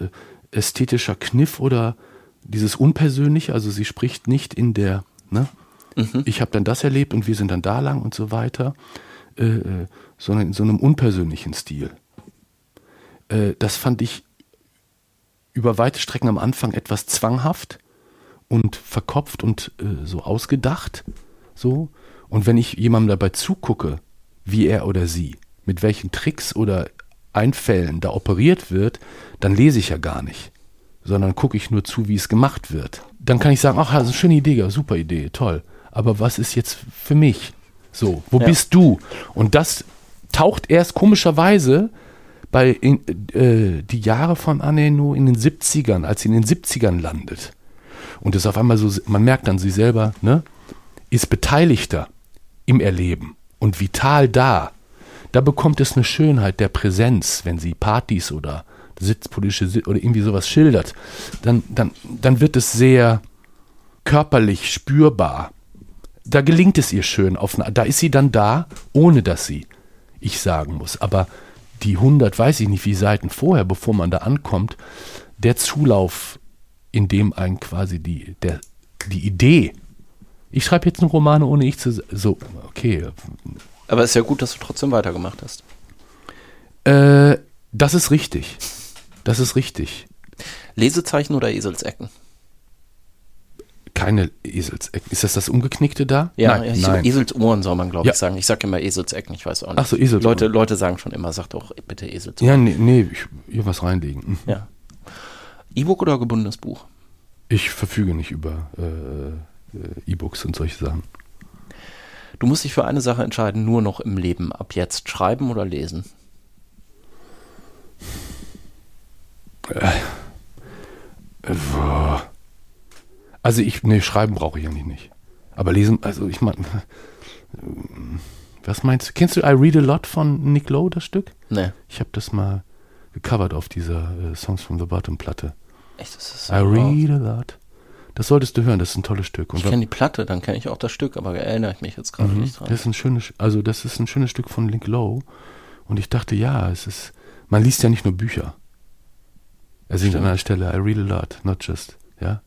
ästhetischer Kniff oder dieses Unpersönliche, also sie spricht nicht in der, ne? Mhm. Ich habe dann das erlebt und wir sind dann da lang und so weiter, äh, äh sondern in so einem unpersönlichen Stil. Äh, das fand ich über weite Strecken am Anfang etwas zwanghaft und verkopft und äh, so ausgedacht. So. Und wenn ich jemandem dabei zugucke, wie er oder sie, mit welchen Tricks oder Einfällen da operiert wird, dann lese ich ja gar nicht, sondern gucke ich nur zu, wie es gemacht wird. Dann kann ich sagen, ach, das ist eine schöne Idee, super Idee, toll. Aber was ist jetzt für mich? So, wo ja. bist du? Und das taucht erst komischerweise bei in, äh, die Jahre von Aneno in den 70ern, als sie in den 70ern landet. Und es auf einmal so, man merkt dann, sie selber, ne, ist Beteiligter im Erleben und vital da. Da bekommt es eine Schönheit der Präsenz, wenn sie Partys oder sitzpolitische oder irgendwie sowas schildert. Dann, dann, dann wird es sehr körperlich spürbar. Da gelingt es ihr schön. Auf da ist sie dann da, ohne dass sie ich sagen muss. Aber die 100, weiß ich nicht wie Seiten vorher, bevor man da ankommt, der Zulauf, in dem ein quasi die, der, die Idee, ich schreibe jetzt einen Roman, ohne ich zu, so, okay. Aber es ist ja gut, dass du trotzdem weitergemacht hast. Äh, das ist richtig. Das ist richtig. Lesezeichen oder Eselsecken? Keine Eselsecken. Ist das das Umgeknickte da? Ja, nein, ja, nein. Eselsohren soll man, glaube ja. ich, sagen. Ich sage immer Eselsecken, ich weiß auch nicht. Ach so, Eselsohren. Leute, Leute sagen schon immer, sagt doch bitte Eselsohren. Ja, nee, nee ich, hier was reinlegen. Mhm. Ja. E-Book oder gebundenes Buch? Ich verfüge nicht über äh, E-Books und solche Sachen. Du musst dich für eine Sache entscheiden, nur noch im Leben. Ab jetzt schreiben oder lesen? Äh, äh, boah. Also ich, nee, schreiben brauche ich eigentlich nicht. Aber lesen, also ich meine, was meinst du? Kennst du I Read a Lot von Nick Lowe, das Stück? Nee. Ich habe das mal gecovert auf dieser äh, Songs from the Bottom Platte. Echt, das ist so I Read a Lot. Das solltest du hören, das ist ein tolles Stück. Und ich kenne die Platte, dann kenne ich auch das Stück, aber erinnere ich mich jetzt gerade mhm, nicht dran. Das ist ein schönes, also das ist ein schönes Stück von Nick Lowe. Und ich dachte, ja, es ist, man liest ja nicht nur Bücher. Er singt an einer Stelle, I read a lot, not just, ja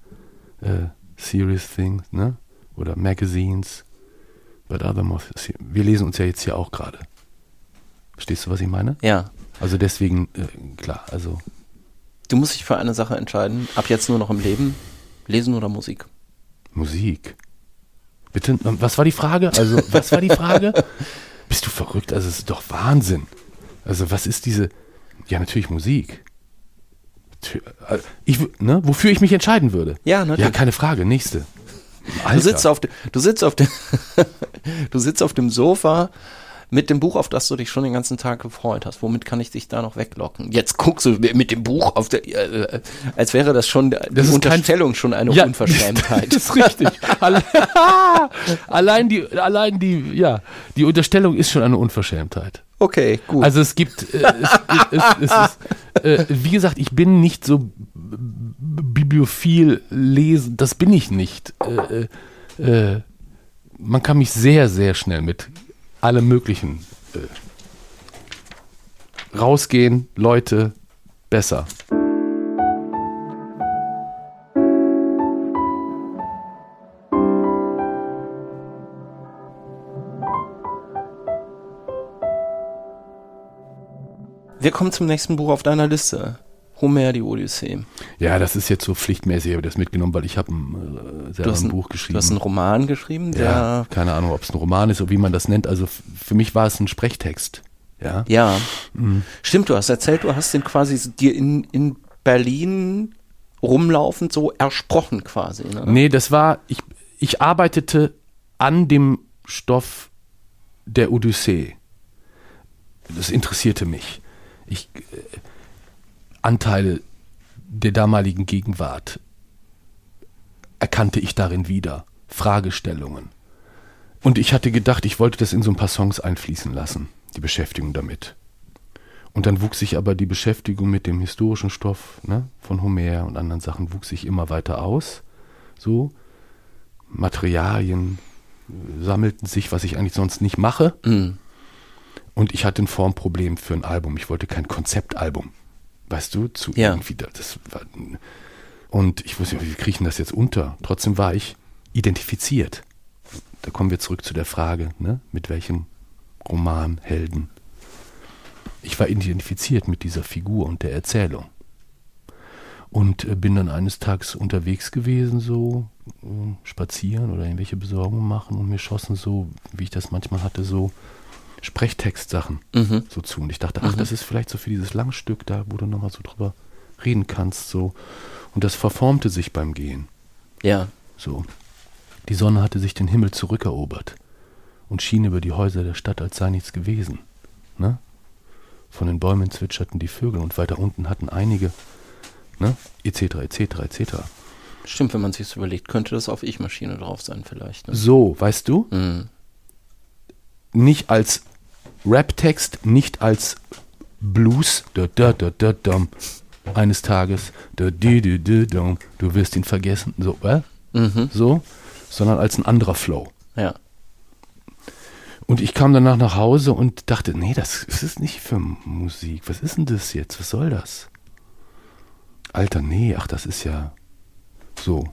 äh, serious things, ne? Oder Magazines, but other more. Wir lesen uns ja jetzt hier auch gerade. Verstehst du, was ich meine? Ja. Also deswegen, äh, klar, also. Du musst dich für eine Sache entscheiden. Ab jetzt nur noch im Leben. Lesen oder Musik? Musik. Bitte, was war die Frage? Also, was war die Frage? Bist du verrückt? Also, es ist doch Wahnsinn. Also, was ist diese. Ja, natürlich Musik. Äh, ich, ne, wofür ich mich entscheiden würde. Ja, natürlich. Ja, keine Frage. Nächste. Alter. Du sitzt auf, de, du sitzt auf dem, du sitzt auf dem Sofa mit dem Buch, auf das du dich schon den ganzen Tag gefreut hast. Womit kann ich dich da noch weglocken? Jetzt guckst du mit dem Buch auf der, äh, als wäre das schon die das Unterstellung kein, schon eine ja, Unverschämtheit. Das ist richtig. allein die, allein die, ja, die Unterstellung ist schon eine Unverschämtheit. Okay, gut. Also es gibt, äh, es, es, es, ist, äh, wie gesagt, ich bin nicht so bibliophil lesen, das bin ich nicht. Äh, äh, man kann mich sehr, sehr schnell mit allem möglichen äh, rausgehen, Leute, besser. Wir kommen zum nächsten Buch auf deiner Liste. Homer, die Odyssee. Ja, das ist jetzt so pflichtmäßig, ich habe das mitgenommen, weil ich habe ein, äh, ein, ein, Buch geschrieben. Du hast einen Roman geschrieben, der... Ja, keine Ahnung, ob es ein Roman ist oder wie man das nennt. Also für mich war es ein Sprechtext. Ja, ja. Mhm. stimmt, du hast erzählt, du hast den quasi dir in, in Berlin rumlaufend so ersprochen quasi. Ne? Nee, das war, ich, ich arbeitete an dem Stoff der Odyssee. Das interessierte mich ich, äh, Anteile der damaligen Gegenwart erkannte ich darin wieder, Fragestellungen. Und ich hatte gedacht, ich wollte das in so ein paar Songs einfließen lassen, die Beschäftigung damit. Und dann wuchs sich aber die Beschäftigung mit dem historischen Stoff ne, von Homer und anderen Sachen wuchs sich immer weiter aus. so. Materialien äh, sammelten sich, was ich eigentlich sonst nicht mache. Mhm. Und ich hatte ein Formproblem für ein Album. Ich wollte kein Konzeptalbum. Weißt du, zu Ja. irgendwie da- das war, und ich wusste, nicht, wie kriege ich das jetzt unter? Trotzdem war ich identifiziert. Da kommen wir zurück zu der Frage, ne? mit welchem Roman, Helden. Ich war identifiziert mit dieser Figur und der Erzählung. Und äh, bin dann eines Tages unterwegs gewesen, so äh, spazieren oder irgendwelche Besorgungen machen und mir schossen so, wie ich das manchmal hatte, so Sprechtextsachen Mhm. so zu. Und ich dachte, ach, das ist vielleicht so für dieses Langstück da, wo du nochmal so drüber reden kannst, so. Und das verformte sich beim Gehen, Ja. so. Die Sonne hatte sich den Himmel zurückerobert und schien über die Häuser der Stadt, als sei nichts gewesen, ne? Von den Bäumen zwitscherten die Vögel und weiter unten hatten einige, ne? Etc., etc., etc. Stimmt, wenn man sich überlegt, könnte das auf Ich-Maschine drauf sein vielleicht. Ne? So, weißt du? Mhm. nicht als Rap-Text, nicht als Blues, da, da, da, da, dum, eines Tages, da, di, di, di, dum, du wirst ihn vergessen, so, äh? Mhm. so, sondern als ein anderer Flow. Ja. Und ich kam danach nach Hause und dachte, nee, das ist es nicht für Musik. Was ist denn das jetzt? Was soll das? Alter, nee, ach, das ist ja so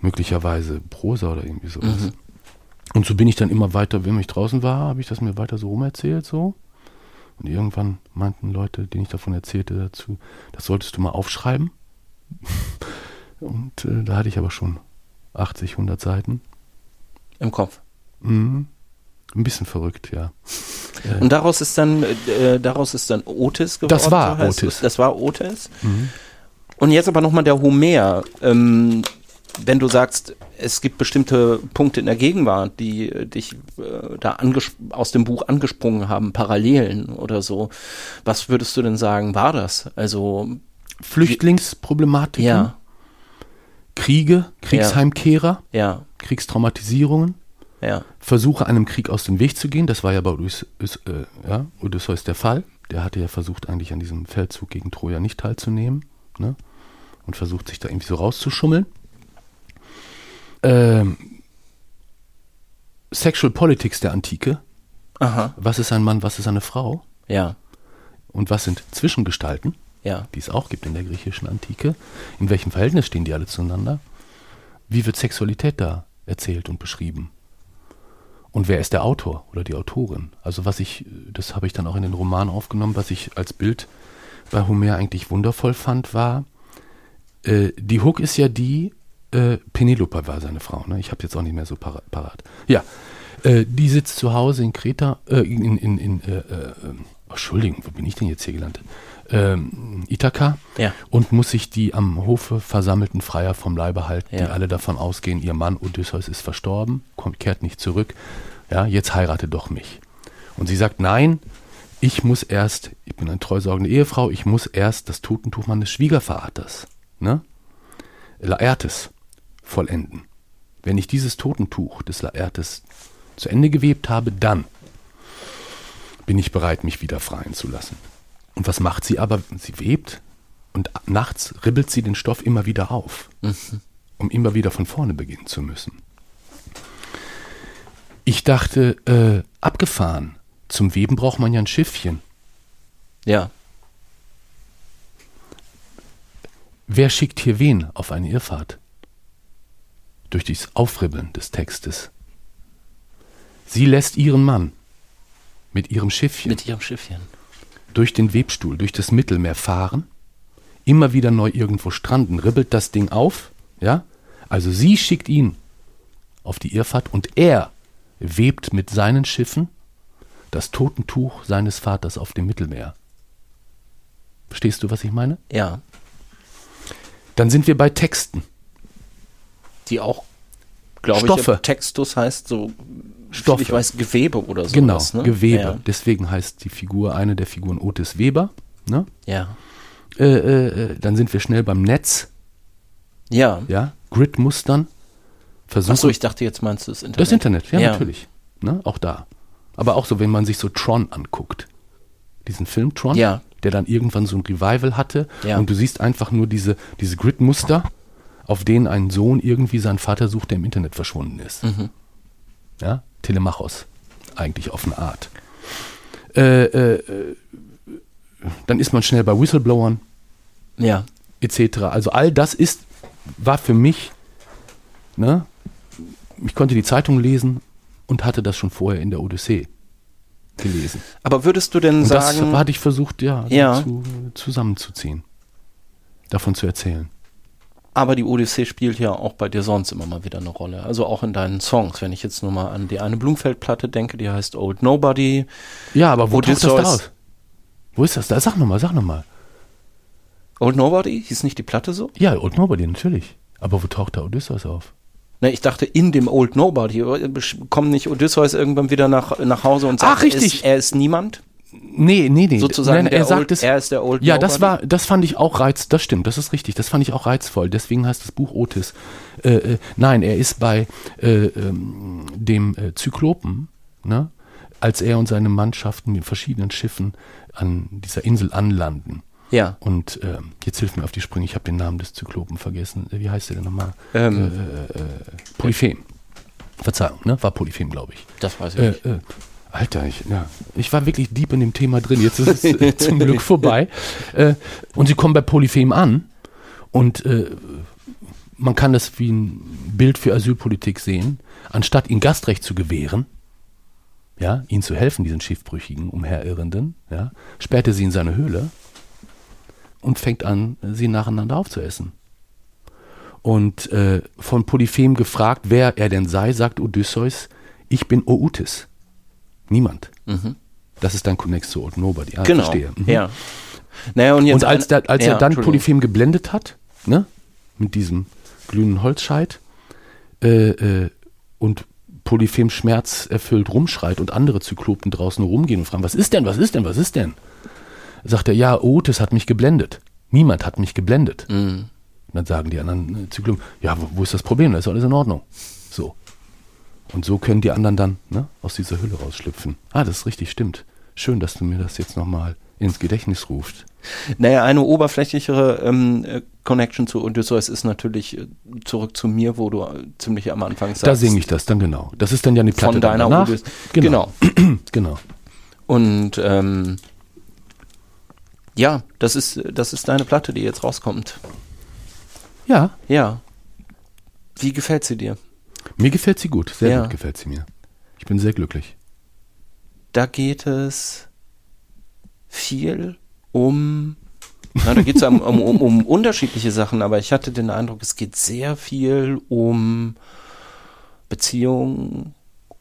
möglicherweise Prosa oder irgendwie sowas. Mhm. Und so bin ich dann immer weiter, wenn ich draußen war, habe ich das mir weiter so rumerzählt so. Und irgendwann meinten Leute, denen ich davon erzählte, dazu, das solltest du mal aufschreiben. Und äh, da hatte ich aber schon 80, 100 Seiten. Im Kopf. Mhm. Ein bisschen verrückt, ja. Und daraus ist dann, äh, daraus ist dann Otis geworden. Das war so Otis. Das war Otis. Mhm. Und jetzt aber nochmal der Homer. Ähm, wenn du sagst, es gibt bestimmte Punkte in der Gegenwart, die äh, dich äh, da aus dem Buch angesprungen haben, Parallelen oder so, was würdest du denn sagen, war das? Also, Flüchtlingsproblematiken, ja, Kriege, Kriegsheimkehrer, ja, Kriegstraumatisierungen, ja, Versuche einem Krieg aus dem Weg zu gehen. Das war ja bei Odys, Odys- äh, ja, Odysseus der Fall. Der hatte ja versucht, eigentlich an diesem Feldzug gegen Troja nicht teilzunehmen. Ne? Und versucht, sich da irgendwie so rauszuschummeln. Ähm, Sexual Politics der Antike. aha, Was ist ein Mann, was ist eine Frau? ja, Und was sind Zwischengestalten? ja, die es auch gibt in der griechischen Antike. In welchem Verhältnis stehen die alle zueinander? Wie wird Sexualität da erzählt und beschrieben? Und wer ist der Autor oder die Autorin? Also was ich, das habe ich dann auch in den Roman aufgenommen, was ich als Bild bei Homer eigentlich wundervoll fand, war, äh, die Hook ist ja die, äh, Penelope war seine Frau, ne? ich habe jetzt auch nicht mehr so para parat. Ja, äh, die sitzt zu Hause in Kreta, äh, in, in, in äh, äh, oh, Entschuldigung, wo bin ich denn jetzt hier gelandet? Ähm, Ithaka ja, und muss sich die am Hofe versammelten Freier vom Leibe halten, Ja. die alle davon ausgehen, ihr Mann Odysseus ist verstorben, kommt, kehrt nicht zurück, ja, jetzt heirate doch mich. Und sie sagt, nein, ich muss erst, ich bin eine treusorgende Ehefrau, ich muss erst das Totentuch meines Schwiegervaters, ne, Laertes, vollenden. Wenn ich dieses Totentuch des Laertes zu Ende gewebt habe, dann bin ich bereit, mich wieder freien zu lassen. Und was macht sie aber? Sie webt und nachts ribbelt sie den Stoff immer wieder auf, um immer wieder von vorne beginnen zu müssen. Ich dachte, äh, abgefahren. Zum Weben braucht man ja ein Schiffchen. ja, Wer schickt hier wen auf eine Irrfahrt? Durch dieses Aufribbeln des Textes. Sie lässt ihren Mann mit ihrem Schiffchen mit ihrem Schiffchen. durch den Webstuhl, durch das Mittelmeer fahren, immer wieder neu irgendwo stranden, ribbelt das Ding auf, ja? Also sie schickt ihn auf die Irrfahrt und er webt mit seinen Schiffen das Totentuch seines Vaters auf dem Mittelmeer. Verstehst du, was ich meine? Ja, Dann sind wir bei Texten. Die auch, glaube ich. Textus heißt so, Stoffe. ich weiß, Gewebe oder so. Genau, ne? Gewebe. Ja. Deswegen heißt die Figur, eine der Figuren Otis Weber. Ne? Ja. Äh, äh, äh, dann sind wir schnell beim Netz, Ja. ja, Grid-Mustern. Achso, ich dachte, jetzt meinst du das Internet. Das Internet, ja, Ja. natürlich. Ne? Auch da. Aber auch so, wenn man sich so Tron anguckt. Diesen Film Tron, Ja. der dann irgendwann so ein Revival hatte. Ja. Und du siehst einfach nur diese, diese Grid-Muster auf denen ein Sohn irgendwie seinen Vater sucht, der im Internet verschwunden ist. Ja, Telemachos, eigentlich auf eine Art. Äh, äh, äh, dann ist man schnell bei Whistleblowern Ja. etc. Also all das ist, war für mich, ne, ich konnte die Zeitung lesen und hatte das schon vorher in der Odyssee gelesen. Aber würdest du denn Und das sagen, hatte ich versucht, ja, Ja. Zu, zusammenzuziehen. Davon zu erzählen. Aber die Odyssee spielt ja auch bei dir sonst immer mal wieder eine Rolle. Also auch in deinen Songs. Wenn ich jetzt nur mal an die eine Blumfeld-Platte denke, die heißt Old Nobody. Ja, aber wo taucht das da aus? Wo ist das da? Sag nochmal, sag nochmal. Old Nobody? Hieß nicht die Platte so? Ja, Old Nobody, natürlich. Aber wo taucht da Odysseus auf? Ne, ich dachte in dem Old Nobody. Kommt nicht Odysseus irgendwann wieder nach, nach Hause und sagt, Ach, richtig. Er, ist, er ist niemand? Nee, nee, nee. Sozusagen Nein, er sagt Old, es. er ist der Old Ja, das war, das fand ich auch reiz, das stimmt, das ist richtig, das fand ich auch reizvoll. Deswegen heißt das Buch Otis. Äh, äh, nein, er ist bei äh, ähm, dem äh, Zyklopen, ne, als er und seine Mannschaften mit verschiedenen Schiffen an dieser Insel anlanden. Ja. Und ähm, jetzt hilf mir auf die Sprünge, ich habe den Namen des Zyklopen vergessen. Äh, Wie heißt der denn nochmal? Ähm, Polyphem. Verzeihung, ne? War Polyphem, glaube ich. das weiß ich Äh, nicht. äh, Alter, ich, ja, ich war wirklich deep in dem Thema drin. Jetzt ist es äh, zum Glück vorbei. Äh, und sie kommen bei Polyphem an und äh, man kann das wie ein Bild für Asylpolitik sehen. Anstatt ihnen Gastrecht zu gewähren, ja, ihnen zu helfen, diesen schiffbrüchigen, umherirrenden, ja, sperrt er sie in seine Höhle und fängt an, sie nacheinander aufzuessen. Und äh, von Polyphem gefragt, wer er denn sei, sagt Odysseus, ich bin Outis. Niemand. Das ist dein Connex zu Old Nobody. Ah, genau. Verstehe. Mhm. Ja. Naja, und Und als, der, als ja, er dann. Polyphem geblendet hat, ne, mit diesem glühenden Holzscheit, äh, äh, und Polyphem schmerzerfüllt rumschreit und andere Zyklopen draußen rumgehen und fragen, was ist denn, was ist denn, was ist denn? Sagt er, ja, Otis hat mich geblendet. Niemand hat mich geblendet. Mhm. Und dann sagen die anderen Zyklopen, ja, wo, wo ist das Problem? Da ist alles in Ordnung. Und so können die anderen dann ne, aus dieser Hülle rausschlüpfen. Ah, das ist richtig, stimmt. Schön, dass du mir das jetzt nochmal ins Gedächtnis rufst. Naja, eine oberflächlichere ähm, äh, Connection zu Odysseus ist natürlich äh, zurück zu mir, wo du äh, ziemlich am Anfang sagst. Da singe ich das dann genau. Das ist dann ja eine Platte Von deiner danach. Odys- Genau. genau. Und ähm, ja, das ist, das ist deine Platte, die jetzt rauskommt. Ja, Ja. Wie gefällt sie dir? Mir gefällt sie gut. Sehr Ja. gut gefällt sie mir. Ich bin sehr glücklich. Da geht es viel um. Na, da geht es um, um, um, um unterschiedliche Sachen, aber ich hatte den Eindruck, es geht sehr viel um Beziehungen,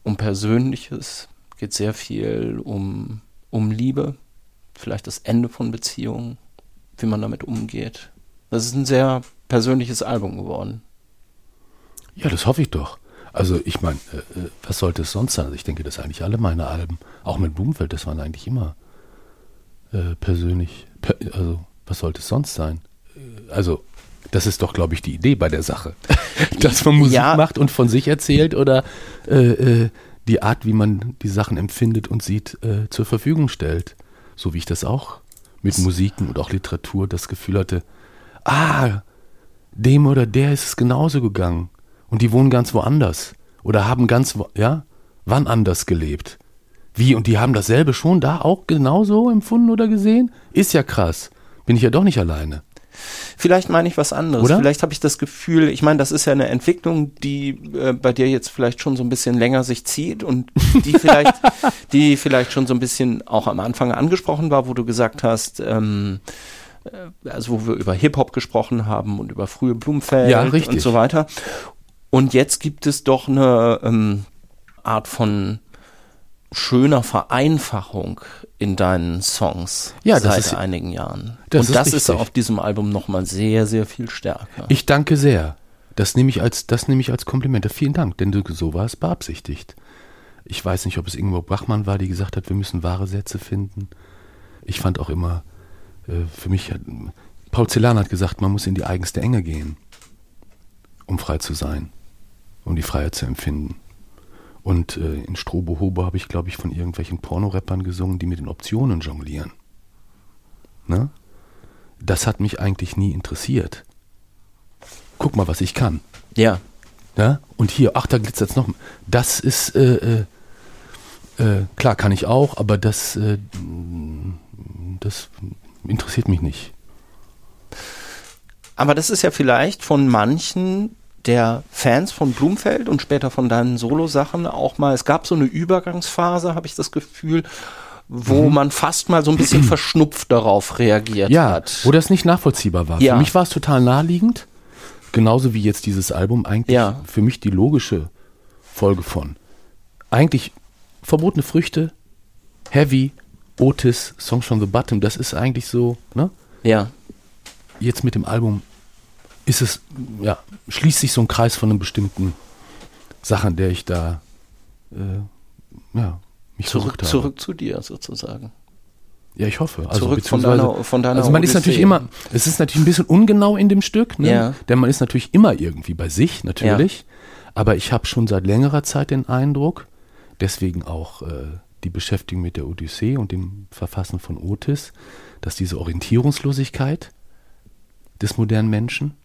um Persönliches, geht sehr viel um, um Liebe, vielleicht das Ende von Beziehungen, wie man damit umgeht. Das ist ein sehr persönliches Album geworden. Ja, das hoffe ich doch. Also ich meine, äh, äh, was sollte es sonst sein? Also ich denke, dass eigentlich alle meine Alben, auch mit Blumenfeld, das waren eigentlich immer äh, persönlich. Per, also was sollte es sonst sein? Äh, Also das ist doch, glaube ich, die Idee bei der Sache. Dass man Musik Ja. macht und von sich erzählt oder äh, äh, die Art, wie man die Sachen empfindet und sieht, zur Verfügung stellt. So wie ich das auch mit Musiken und auch Literatur das Gefühl hatte, ah, dem oder der ist es genauso gegangen. Und die wohnen ganz woanders. Oder haben ganz, ja, wann anders gelebt. Wie, und die haben dasselbe schon da auch genauso empfunden oder gesehen? Ist ja krass. Bin ich ja doch nicht alleine. Vielleicht meine ich was anderes. Oder? Vielleicht habe ich das Gefühl, ich meine, das ist ja eine Entwicklung, die äh, bei dir jetzt vielleicht schon so ein bisschen länger sich zieht und die vielleicht, die vielleicht schon so ein bisschen auch am Anfang angesprochen war, wo du gesagt hast, ähm, äh, also wo wir über Hip-Hop gesprochen haben und über frühe Blumenfeld Ja, und so weiter. Und jetzt gibt es doch eine ähm, Art von schöner Vereinfachung in deinen Songs Ja, das seit ist- einigen Jahren. das und ist das ist richtig. auf diesem Album nochmal sehr, sehr viel stärker. Ich danke sehr. Das nehme ich als, das nehme ich als Kompliment. Vielen Dank, denn du, so war es beabsichtigt. Ich weiß nicht, ob es Ingeborg Bachmann war, die gesagt hat, wir müssen wahre Sätze finden. Ich fand auch immer, äh, für mich, hat, Paul Celan hat gesagt, man muss in die eigenste Enge gehen, um frei zu sein, um die Freiheit zu empfinden. Und äh, in Strobo Hobo habe ich, glaube ich, von irgendwelchen Pornorappern gesungen, die mit den Optionen jonglieren. Ne? Das hat mich eigentlich nie interessiert. guck mal, was ich kann. Ja. Ja? Und hier, ach, da glitzert es noch. Das ist, äh, äh, äh, klar, kann ich auch, aber das, äh, das interessiert mich nicht. Aber das ist ja vielleicht von manchen der Fans von Blumfeld und später von deinen Solo-Sachen auch mal, es gab so eine Übergangsphase, habe ich das Gefühl, wo mhm. man fast mal so ein bisschen verschnupft darauf reagiert ja, hat. wo das nicht nachvollziehbar war. Ja. Für mich war es total naheliegend, genauso wie jetzt dieses Album eigentlich Ja. für mich die logische Folge von. Eigentlich verbotene Früchte, Heavy, Otis, Songs from the Bottom, das ist eigentlich so, ne? Ja. Jetzt mit dem Album ist es, ja, schließt sich so ein Kreis von einem bestimmten Sachen, der ich da, äh, ja, mich Zurück, zurück zu dir sozusagen. Ja, ich hoffe. Also, Zurück von deiner, von deiner Also man ist Odyssee. natürlich immer, es ist natürlich ein bisschen ungenau in dem Stück, ne? Ja. denn man ist natürlich immer irgendwie bei sich, natürlich. Aber ich habe schon seit längerer Zeit den Eindruck, deswegen auch äh, die Beschäftigung mit der Odyssee und dem Verfassen von Otis, dass diese Orientierungslosigkeit des modernen Menschen,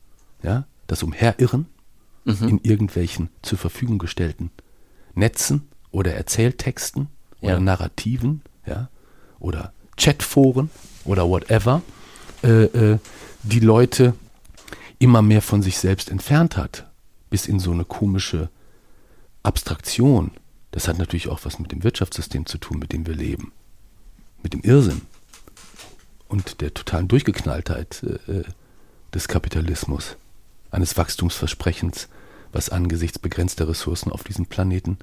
ja, das Umherirren Mhm. in irgendwelchen zur Verfügung gestellten Netzen oder Erzähltexten oder Ja. Narrativen, ja, oder Chatforen oder whatever, äh, äh, die Leute immer mehr von sich selbst entfernt hat, bis in so eine komische Abstraktion. Das hat natürlich auch was mit dem Wirtschaftssystem zu tun, mit dem wir leben, mit dem Irrsinn und der totalen Durchgeknalltheit äh, äh, des Kapitalismus, eines Wachstumsversprechens, was angesichts begrenzter Ressourcen auf diesem Planeten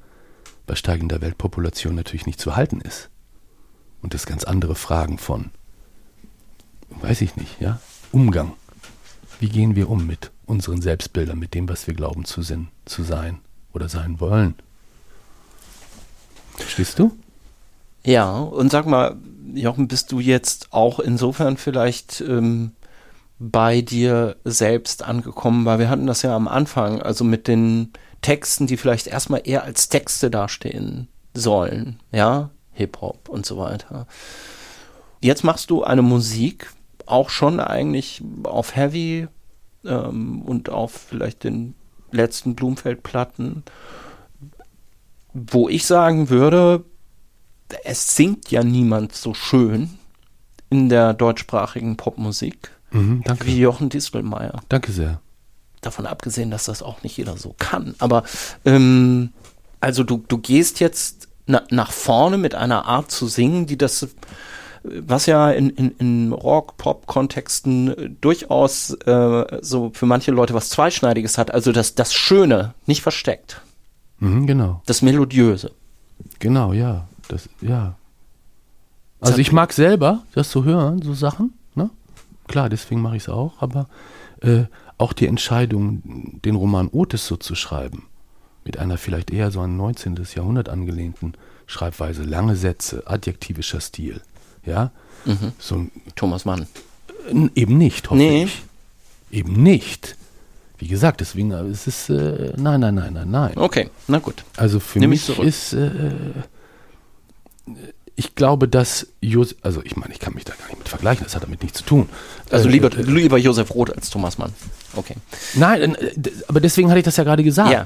bei steigender Weltpopulation natürlich nicht zu halten ist. Und das ganz andere Fragen von, weiß ich nicht, ja, Umgang. Wie gehen wir um mit unseren Selbstbildern, mit dem, was wir glauben zu, sind, zu sein oder sein wollen? Verstehst du? Ja, und sag mal, Jochen, bist du jetzt auch insofern vielleicht ähm, bei dir selbst angekommen, weil wir hatten das ja am Anfang, also mit den Texten, die vielleicht erstmal eher als Texte dastehen sollen, ja, Hip-Hop und so weiter. Jetzt machst du eine Musik, auch schon eigentlich auf Heavy ähm, und auf vielleicht den letzten Blumfeld-Platten, wo ich sagen würde, es singt ja niemand so schön in der deutschsprachigen Popmusik Mhm, danke. wie Jochen Distelmeier. Danke sehr. Davon abgesehen, dass das auch nicht jeder so kann. Aber ähm, also du, du gehst jetzt na, nach vorne mit einer Art zu singen, die das, was ja in, in, in Rock-Pop-Kontexten äh, durchaus äh, so für manche Leute was Zweischneidiges hat. Also das, das Schöne, nicht versteckt. Mhm, genau. Das Melodiöse. Genau, ja. Das, ja. Also ich mag selber das zu hören, so Sachen? Klar, deswegen mache ich es auch, aber äh, auch die Entscheidung, den Roman Otis so zu schreiben, mit einer vielleicht eher so an 19. Jahrhundert angelehnten Schreibweise, lange Sätze, adjektivischer Stil, ja, so ein Thomas Mann. N- Eben nicht, hoffe Nee. ich. Eben nicht. Wie gesagt, deswegen äh, es ist äh, nein, nein, nein, nein, nein. Okay, na gut. Also für ich mich ist, äh, ich glaube, dass Jos also ich meine, ich kann mich da gar nicht mit vergleichen, das hat damit nichts zu tun. Also Äh, lieber, äh, lieber Josef Roth als Thomas Mann. Okay. Nein, äh, aber deswegen hatte ich das ja gerade gesagt. Ja.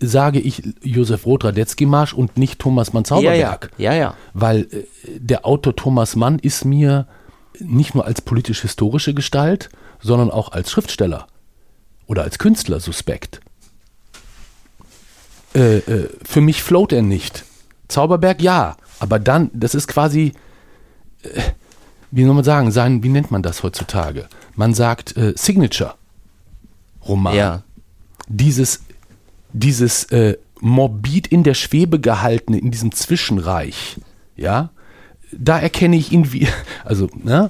Sage ich Josef Roth Radetzky Marsch und nicht Thomas Mann Zauberberg. Ja, ja, ja, ja. Weil der Autor Thomas Mann ist mir nicht nur als politisch-historische Gestalt, sondern auch als Schriftsteller oder als Künstler suspekt. Äh, äh, für mich float er nicht. Zauberberg ja, aber dann, das ist quasi, äh, wie soll man sagen, sein, wie nennt man das heutzutage? Man sagt äh, Signature-Roman Ja. dieses, dieses äh, morbid in der Schwebe gehaltene, in diesem Zwischenreich, ja, da erkenne ich ihn wie, also, ne,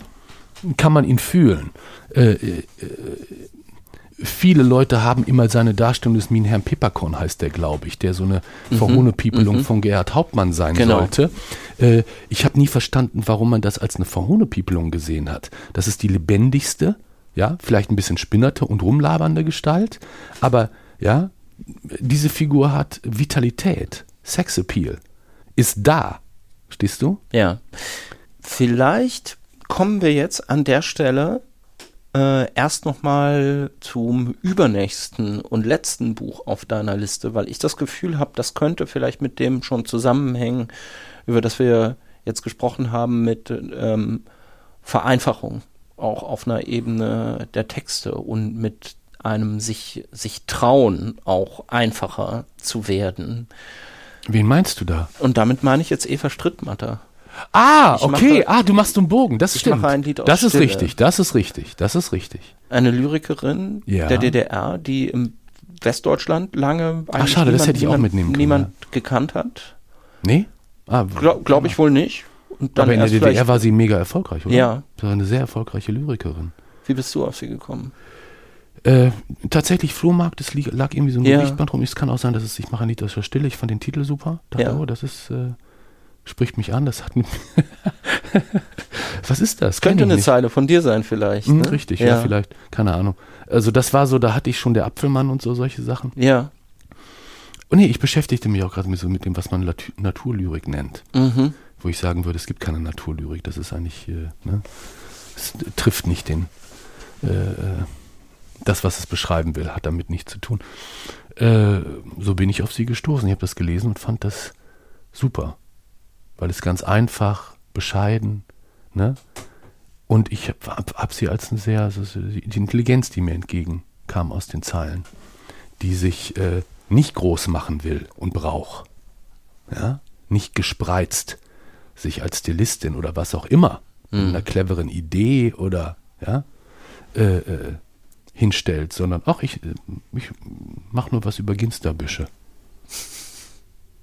kann man ihn fühlen. Äh, äh, äh, viele Leute haben immer seine Darstellung des Minherrn Pepperkorn, heißt der, glaube ich, der so eine Verhohnepiepelung von Gerhard Hauptmann sein Mhm. Genau. sollte. Äh, ich habe nie verstanden, warum man das als eine Verhohnepiepelung gesehen hat. Das ist die lebendigste, ja, vielleicht ein bisschen spinnerte und rumlabernde Gestalt, aber ja, diese Figur hat Vitalität, Sexappeal, ist da. Stehst du? Ja. Vielleicht kommen wir jetzt an der Stelle äh, erst nochmal zum übernächsten und letzten Buch auf deiner Liste, weil ich das Gefühl habe, das könnte vielleicht mit dem schon zusammenhängen, über das wir jetzt gesprochen haben, mit ähm, Vereinfachung, auch auf einer Ebene der Texte und mit einem sich, sich trauen, auch einfacher zu werden. Wen meinst du da? Und damit meine ich jetzt Eva Strittmatter. Ah, ich okay. Mache, ah, du machst einen Bogen. Das ich stimmt. Mache ein Lied aus das Stille. ist richtig. Das ist richtig. Das ist richtig. Eine Lyrikerin Ja. der DDR, die im Westdeutschland lange Ach, schade, das hätte ich auch niemand, mitnehmen können, niemand gekannt hat. Nee? Ah, Glaube glaub ich wohl nicht. Aber in der DDR war sie mega erfolgreich, oder? Ja. Das war eine sehr erfolgreiche Lyrikerin. Wie bist du auf sie gekommen? Äh, tatsächlich, Flohmarkt, es lag irgendwie so ein Ja. Gedichtband rum. Es kann auch sein, dass es, ich mache ein Lied aus der Stille. Ich fand den Titel super. Dachte, Ja. oh, das ist, äh, spricht mich an. Das hat mit Was ist das? Könnte eine nicht. Zeile von dir sein vielleicht. Hm, ne? Richtig, ja. vielleicht. Keine Ahnung. Also das war so, da hatte ich schon der Apfelmann und so solche Sachen. Ja. Und nee, ich beschäftigte mich auch gerade mit, so mit dem, was man Latu- Naturlyrik nennt. Mhm. Wo ich sagen würde, es gibt keine Naturlyrik. Das ist eigentlich, äh, ne? Es trifft nicht den, äh, äh, das, was es beschreiben will, hat damit nichts zu tun. Äh, so bin ich auf sie gestoßen. Ich habe das gelesen und fand das super. Weil es ganz einfach, bescheiden, ne? Und ich habe hab, sie als eine sehr, also so die Intelligenz, die mir entgegenkam aus den Zeilen, die sich äh, nicht groß machen will und braucht. Ja? Nicht gespreizt, sich als Stilistin oder was auch immer, mit einer cleveren Idee oder ja, äh, äh, hinstellt, sondern auch ich, äh, ich mache nur was über Ginsterbüsche.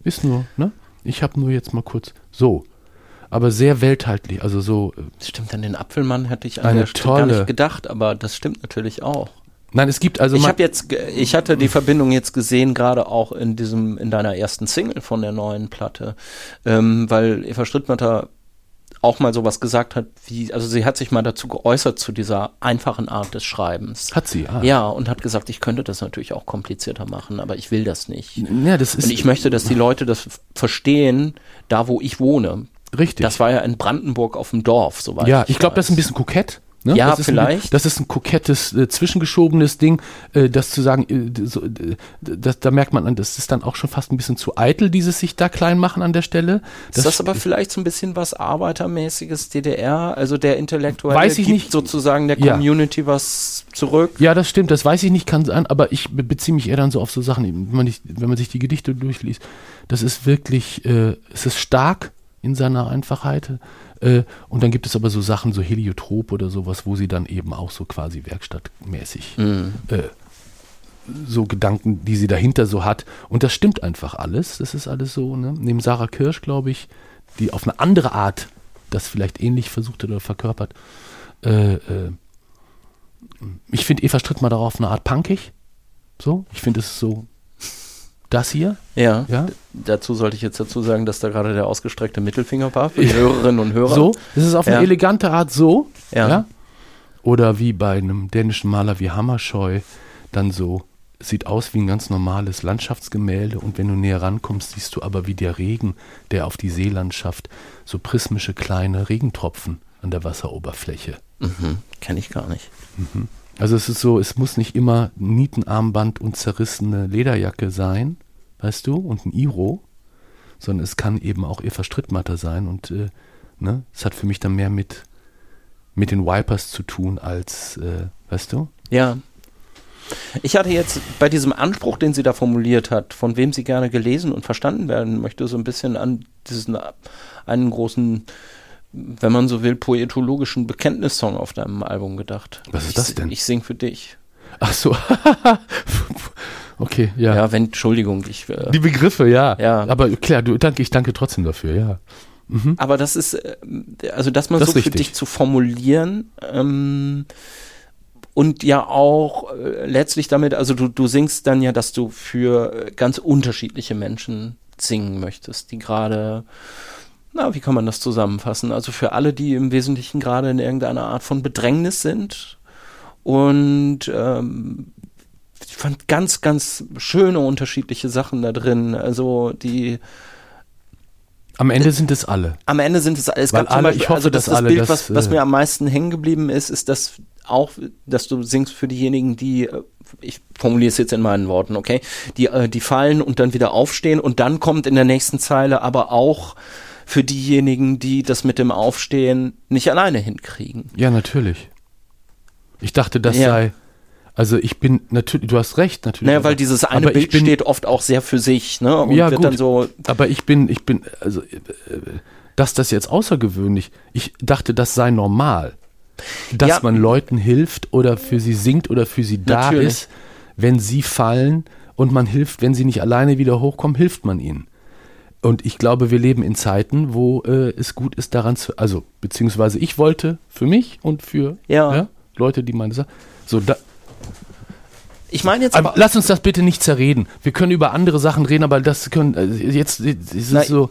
Ist nur, ne? Ich habe nur jetzt mal kurz so, aber sehr welthaltlich, also so. äh, Stimmt, an den Apfelmann hätte ich an der Stelle gar tolle- nicht gedacht, aber das stimmt natürlich auch. Nein, es gibt also ich habe jetzt, ich hatte die Verbindung jetzt gesehen, gerade auch in diesem, in deiner ersten Single von der neuen Platte, ähm, weil Eva Strittmatter auch mal sowas gesagt hat, wie, also sie hat sich mal dazu geäußert zu dieser einfachen Art des Schreibens. hat sie, ah. Ja, und hat gesagt, ich könnte das natürlich auch komplizierter machen, aber ich will das nicht. Ja, das ist Und ich möchte, dass die Leute das verstehen, da wo ich wohne. richtig. Das war ja in Brandenburg auf dem Dorf, soweit Ja, ich glaube, das ist ein bisschen kokett. Ne? Ja, das ist Ein, vielleicht. das ist ein kokettes, äh, zwischengeschobenes Ding, äh, das zu sagen, äh, so, äh, das, da merkt man an, das ist dann auch schon fast ein bisschen zu eitel, dieses sich da klein machen an der Stelle. Ist das aber vielleicht so ein bisschen was Arbeitermäßiges DDR? Also der Intellektuelle Weiß ich gibt nicht. sozusagen der Ja. Community was zurück? ja, das stimmt, das weiß ich nicht, kann sein, aber ich be- beziehe mich eher dann so auf so Sachen, wenn man, nicht, wenn man sich die Gedichte durchliest. Das ist wirklich, äh, es ist stark in seiner Einfachheit. Äh, und dann gibt es aber so Sachen, so Heliotrop oder sowas, wo sie dann eben auch so quasi werkstattmäßig äh, so Gedanken, die sie dahinter so hat. Und das stimmt einfach alles. Das ist alles so, ne? Neben Sarah Kirsch, glaube ich, die auf eine andere Art das vielleicht ähnlich versucht hat oder verkörpert. Äh, ich finde Eva Strittmatter auf eine Art punkig. So, ich finde es so das hier. Ja. Ja. Dazu sollte ich jetzt dazu sagen, dass da gerade der ausgestreckte Mittelfinger war für die Hörerinnen und Hörer. So, es ist auf eine Ja. elegante Art so. Ja. Oder wie bei einem dänischen Maler wie Hammerscheu, dann so, sieht aus wie ein ganz normales Landschaftsgemälde und wenn du näher rankommst, siehst du aber wie der Regen, der auf die Seelandschaft, so prismische kleine Regentropfen an der Wasseroberfläche. Mhm. Kenne ich gar nicht. Also es ist so, es muss nicht immer Nietenarmband und zerrissene Lederjacke sein, weißt du, und ein Iro, sondern es kann eben auch Eva Strittmatter sein und äh, ne, es hat für mich dann mehr mit, mit den Wipers zu tun als, äh, weißt du? Ja. Ich hatte jetzt bei diesem Anspruch, den sie da formuliert hat, von wem sie gerne gelesen und verstanden werden möchte, so ein bisschen an diesen einen großen, wenn man so will, poetologischen Bekenntnissong auf deinem Album gedacht. Was ist ich, das denn? Ich sing für dich. Ach so. okay, ja. Ja, wenn, Entschuldigung, ich. Äh, Die Begriffe, ja. Ja. Aber klar, du, danke, ich danke trotzdem dafür, ja. Aber das ist, äh, also das mal Das so für richtig. dich zu formulieren ähm, und ja auch äh, letztlich damit, also du, du singst dann ja, dass du für äh, ganz unterschiedliche Menschen singen möchtest, die gerade, na, wie kann man das zusammenfassen? Also für alle, die im Wesentlichen gerade in irgendeiner Art von Bedrängnis sind und ähm, ich fand ganz, ganz schöne unterschiedliche Sachen da drin. Also die Am Ende sind es alle. am Ende sind es, es Weil gab zum alle- Beispiel, ich hoffe, also das, dass das alle Bild, das, was, was äh, mir am meisten hängen geblieben ist, ist, dass auch, dass du singst für diejenigen, die, äh, ich formuliere es jetzt in meinen Worten, okay, die, äh, die fallen und dann wieder aufstehen und dann kommt in der nächsten Zeile aber auch für diejenigen, die das mit dem Aufstehen nicht alleine hinkriegen. Ja, natürlich. Ich dachte, das ja. sei. Also ich bin natürlich, du hast recht, natürlich. Naja, weil dieses eine Bild bin, steht oft auch sehr für sich, ne? Und ja, wird gut, dann so. Aber ich bin, ich bin, also äh, dass das jetzt außergewöhnlich. Ich dachte, das sei normal. Dass ja. man Leuten hilft oder für sie singt oder für sie da natürlich. ist, wenn sie fallen und man hilft, wenn sie nicht alleine wieder hochkommen, hilft man ihnen. Und ich glaube, wir leben in Zeiten, wo äh, es gut ist, daran zu, also beziehungsweise ich wollte für mich und für ja. Ja, Leute, die meine Sache. So, da, ich meine jetzt aber, aber, lass uns das bitte nicht zerreden. Wir können über andere Sachen reden, aber das können äh, jetzt ist es so.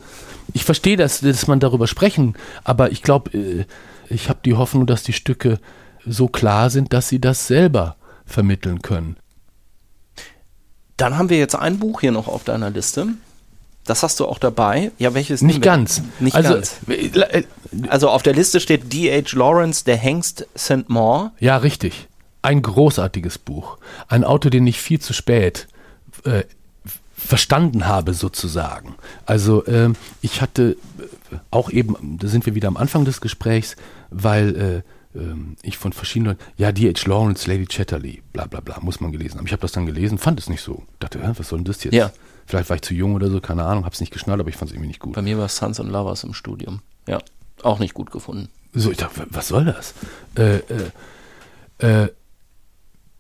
Ich verstehe, dass, dass man darüber sprechen, aber ich glaube, äh, ich habe die Hoffnung, dass die Stücke so klar sind, dass sie das selber vermitteln können. Dann haben wir jetzt ein Buch hier noch auf deiner Liste. Das hast du auch dabei. Ja, welches? Nicht ganz. Nicht also, ganz. Äh, also auf der Liste steht D.H. Lawrence, der Hengst St. Maur. Ja, richtig. Ein großartiges Buch. Ein Autor, den ich viel zu spät äh, verstanden habe, sozusagen. Also ähm, ich hatte äh, auch eben, da sind wir wieder am Anfang des Gesprächs, weil äh, ähm, ich von verschiedenen Leuten, ja, D.H. Lawrence, Lady Chatterley, bla bla bla, muss man gelesen haben. Ich habe das dann gelesen, fand es nicht so. Dachte, was soll denn das jetzt? Ja. Vielleicht war ich zu jung oder so, keine Ahnung, hab's nicht geschnallt, aber ich fand es irgendwie nicht gut. Bei mir war Sons and Lovers im Studium. Ja, auch nicht gut gefunden. So, ich dachte, was soll das? Äh, äh, äh,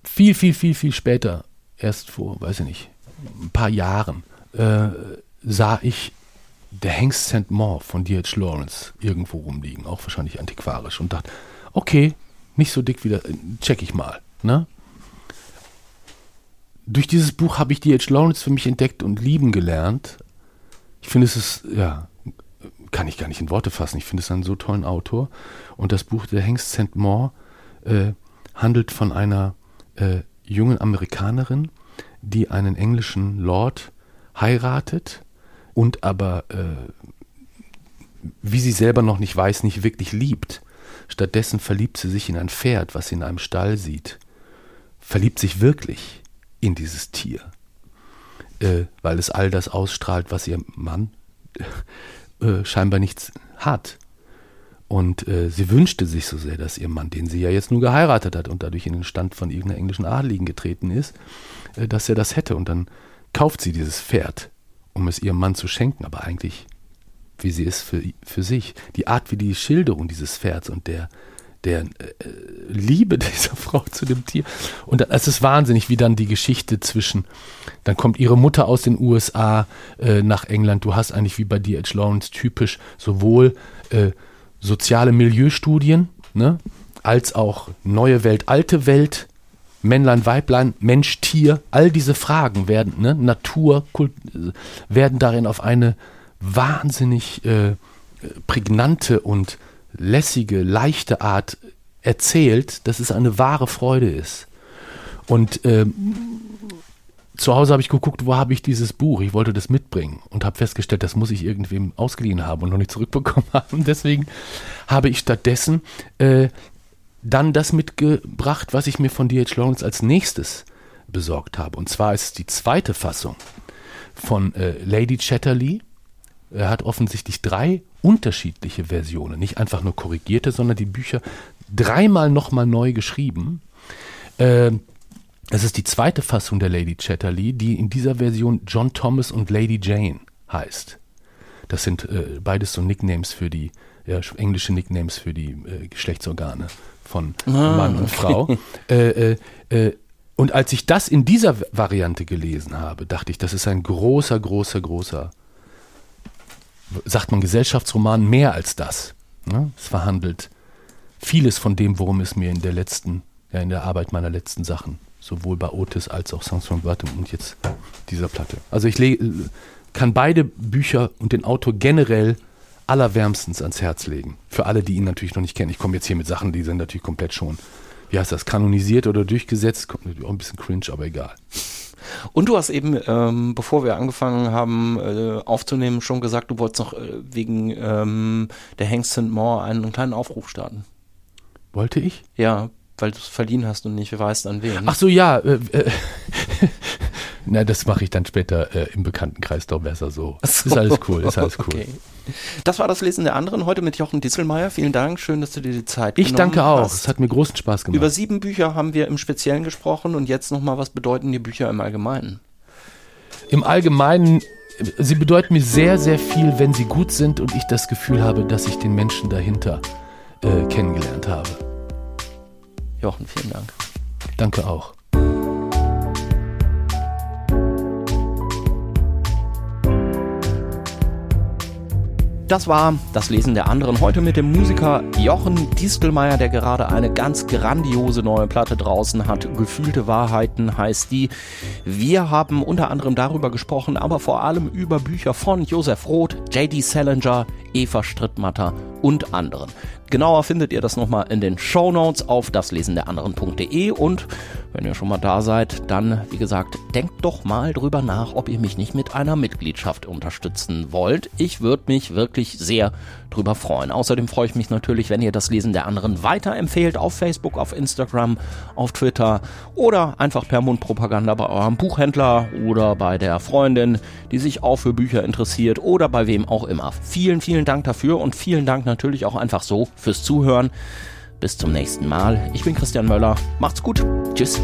viel, viel, viel, viel später, erst vor, weiß ich nicht, ein paar Jahren, äh, sah ich der Hengst St. Maur von D.H. Lawrence irgendwo rumliegen, auch wahrscheinlich antiquarisch, und dachte, okay, nicht so dick wieder, check ich mal. Ne? Durch dieses Buch habe ich D.H. Lawrence für mich entdeckt und lieben gelernt. Ich finde, es ist, ja, kann ich gar nicht in Worte fassen. Ich finde es einen so tollen Autor. Und das Buch Der Hengst St. Maur äh, handelt von einer äh, jungen Amerikanerin, die einen englischen Lord heiratet und aber, äh, wie sie selber noch nicht weiß, nicht wirklich liebt. Stattdessen verliebt sie sich in ein Pferd, was sie in einem Stall sieht. Verliebt sich wirklich in dieses Tier, äh, weil es all das ausstrahlt, was ihr Mann äh, scheinbar nichts hat. Und äh, sie wünschte sich so sehr, dass ihr Mann, den sie ja jetzt nur geheiratet hat und dadurch in den Stand von irgendeiner englischen Adeligen getreten ist, äh, dass er das hätte. Und dann kauft sie dieses Pferd, um es ihrem Mann zu schenken, aber eigentlich, wie sie ist für, für sich. Die Art, wie die Schilderung dieses Pferds und der, der äh, Liebe dieser Frau zu dem Tier. Und es ist wahnsinnig, wie dann die Geschichte zwischen, dann kommt ihre Mutter aus den USA äh, nach England. Du hast eigentlich wie bei D.H. Lawrence typisch sowohl äh, soziale Milieustudien, ne, als auch neue Welt, alte Welt, Männlein, Weiblein, Mensch, Tier, all diese Fragen werden, ne, Natur, Kult, äh, werden darin auf eine wahnsinnig äh, prägnante und lässige, leichte Art erzählt, dass es eine wahre Freude ist. Und ähm, zu Hause habe ich geguckt, wo habe ich dieses Buch? Ich wollte das mitbringen und habe festgestellt, das muss ich irgendwem ausgeliehen haben und noch nicht zurückbekommen haben. Deswegen habe ich stattdessen äh, dann das mitgebracht, was ich mir von D.H. Lawrence als nächstes besorgt habe. Und zwar ist es die zweite Fassung von äh, Lady Chatterley. Er hat offensichtlich drei unterschiedliche Versionen, nicht einfach nur korrigierte, sondern die Bücher dreimal nochmal neu geschrieben. Äh, es ist die zweite Fassung der Lady Chatterley, die in dieser Version John Thomas und Lady Jane heißt. Das sind äh, beides so Nicknames für die, ja, englische Nicknames für die äh, Geschlechtsorgane von ah, Mann und Frau. Äh, äh, äh, und als ich das in dieser Variante gelesen habe, dachte ich, das ist ein großer, großer, großer sagt man Gesellschaftsroman mehr als das. Ne? Es verhandelt vieles von dem, worum es mir in der letzten, ja, in der Arbeit meiner letzten Sachen, sowohl bei Otis als auch Songs from Bottom und jetzt dieser Platte. Also ich kann beide Bücher und den Autor generell allerwärmstens ans Herz legen. Für alle, die ihn natürlich noch nicht kennen. Ich komme jetzt hier mit Sachen, die sind natürlich komplett schon, wie heißt das, kanonisiert oder durchgesetzt. Auch ein bisschen cringe, aber egal. Und du hast eben, ähm, bevor wir angefangen haben äh, aufzunehmen, schon gesagt, du wolltest noch äh, wegen ähm, der Hengst St. Einen, einen kleinen Aufruf starten. Wollte ich? Ja, weil du es verliehen hast und nicht weißt an wen. Ach so, ja. Äh, äh, na, das mache ich dann später äh, im Bekanntenkreis doch besser so. so. Ist alles cool, ist alles cool. Okay. Das war das Lesen der anderen heute mit Jochen Disselmeier. Vielen Dank, schön, dass du dir die Zeit ich genommen hast. Ich danke auch, es hat mir großen Spaß gemacht. Über sieben Bücher haben wir im Speziellen gesprochen und jetzt nochmal, was bedeuten die Bücher im Allgemeinen? Im Allgemeinen, sie bedeuten mir sehr, sehr viel, wenn sie gut sind und ich das Gefühl habe, dass ich den Menschen dahinter äh, kennengelernt habe. Jochen, vielen Dank. Danke auch. Das war das Lesen der anderen. Heute mit dem Musiker Jochen Distelmeier, der gerade eine ganz grandiose neue Platte draußen hat. Gefühlte Wahrheiten heißt die. Wir haben unter anderem darüber gesprochen, aber vor allem über Bücher von Josef Roth, J.D. Salinger, Eva Strittmatter und anderen. Genauer findet ihr das nochmal in den Show Notes auf daslesenderanderen.de und wenn ihr schon mal da seid, dann, wie gesagt, denkt doch mal drüber nach, ob ihr mich nicht mit einer Mitgliedschaft unterstützen wollt. Ich würde mich wirklich sehr drüber freuen. Außerdem freue ich mich natürlich, wenn ihr das Lesen der anderen weiterempfehlt auf Facebook, auf Instagram, auf Twitter oder einfach per Mundpropaganda bei eurem Buchhändler oder bei der Freundin, die sich auch für Bücher interessiert oder bei wem auch immer. Vielen, vielen Dank dafür und vielen Dank natürlich auch einfach so fürs Zuhören. Bis zum nächsten Mal. Ich bin Christian Möller. Macht's gut. Tschüss.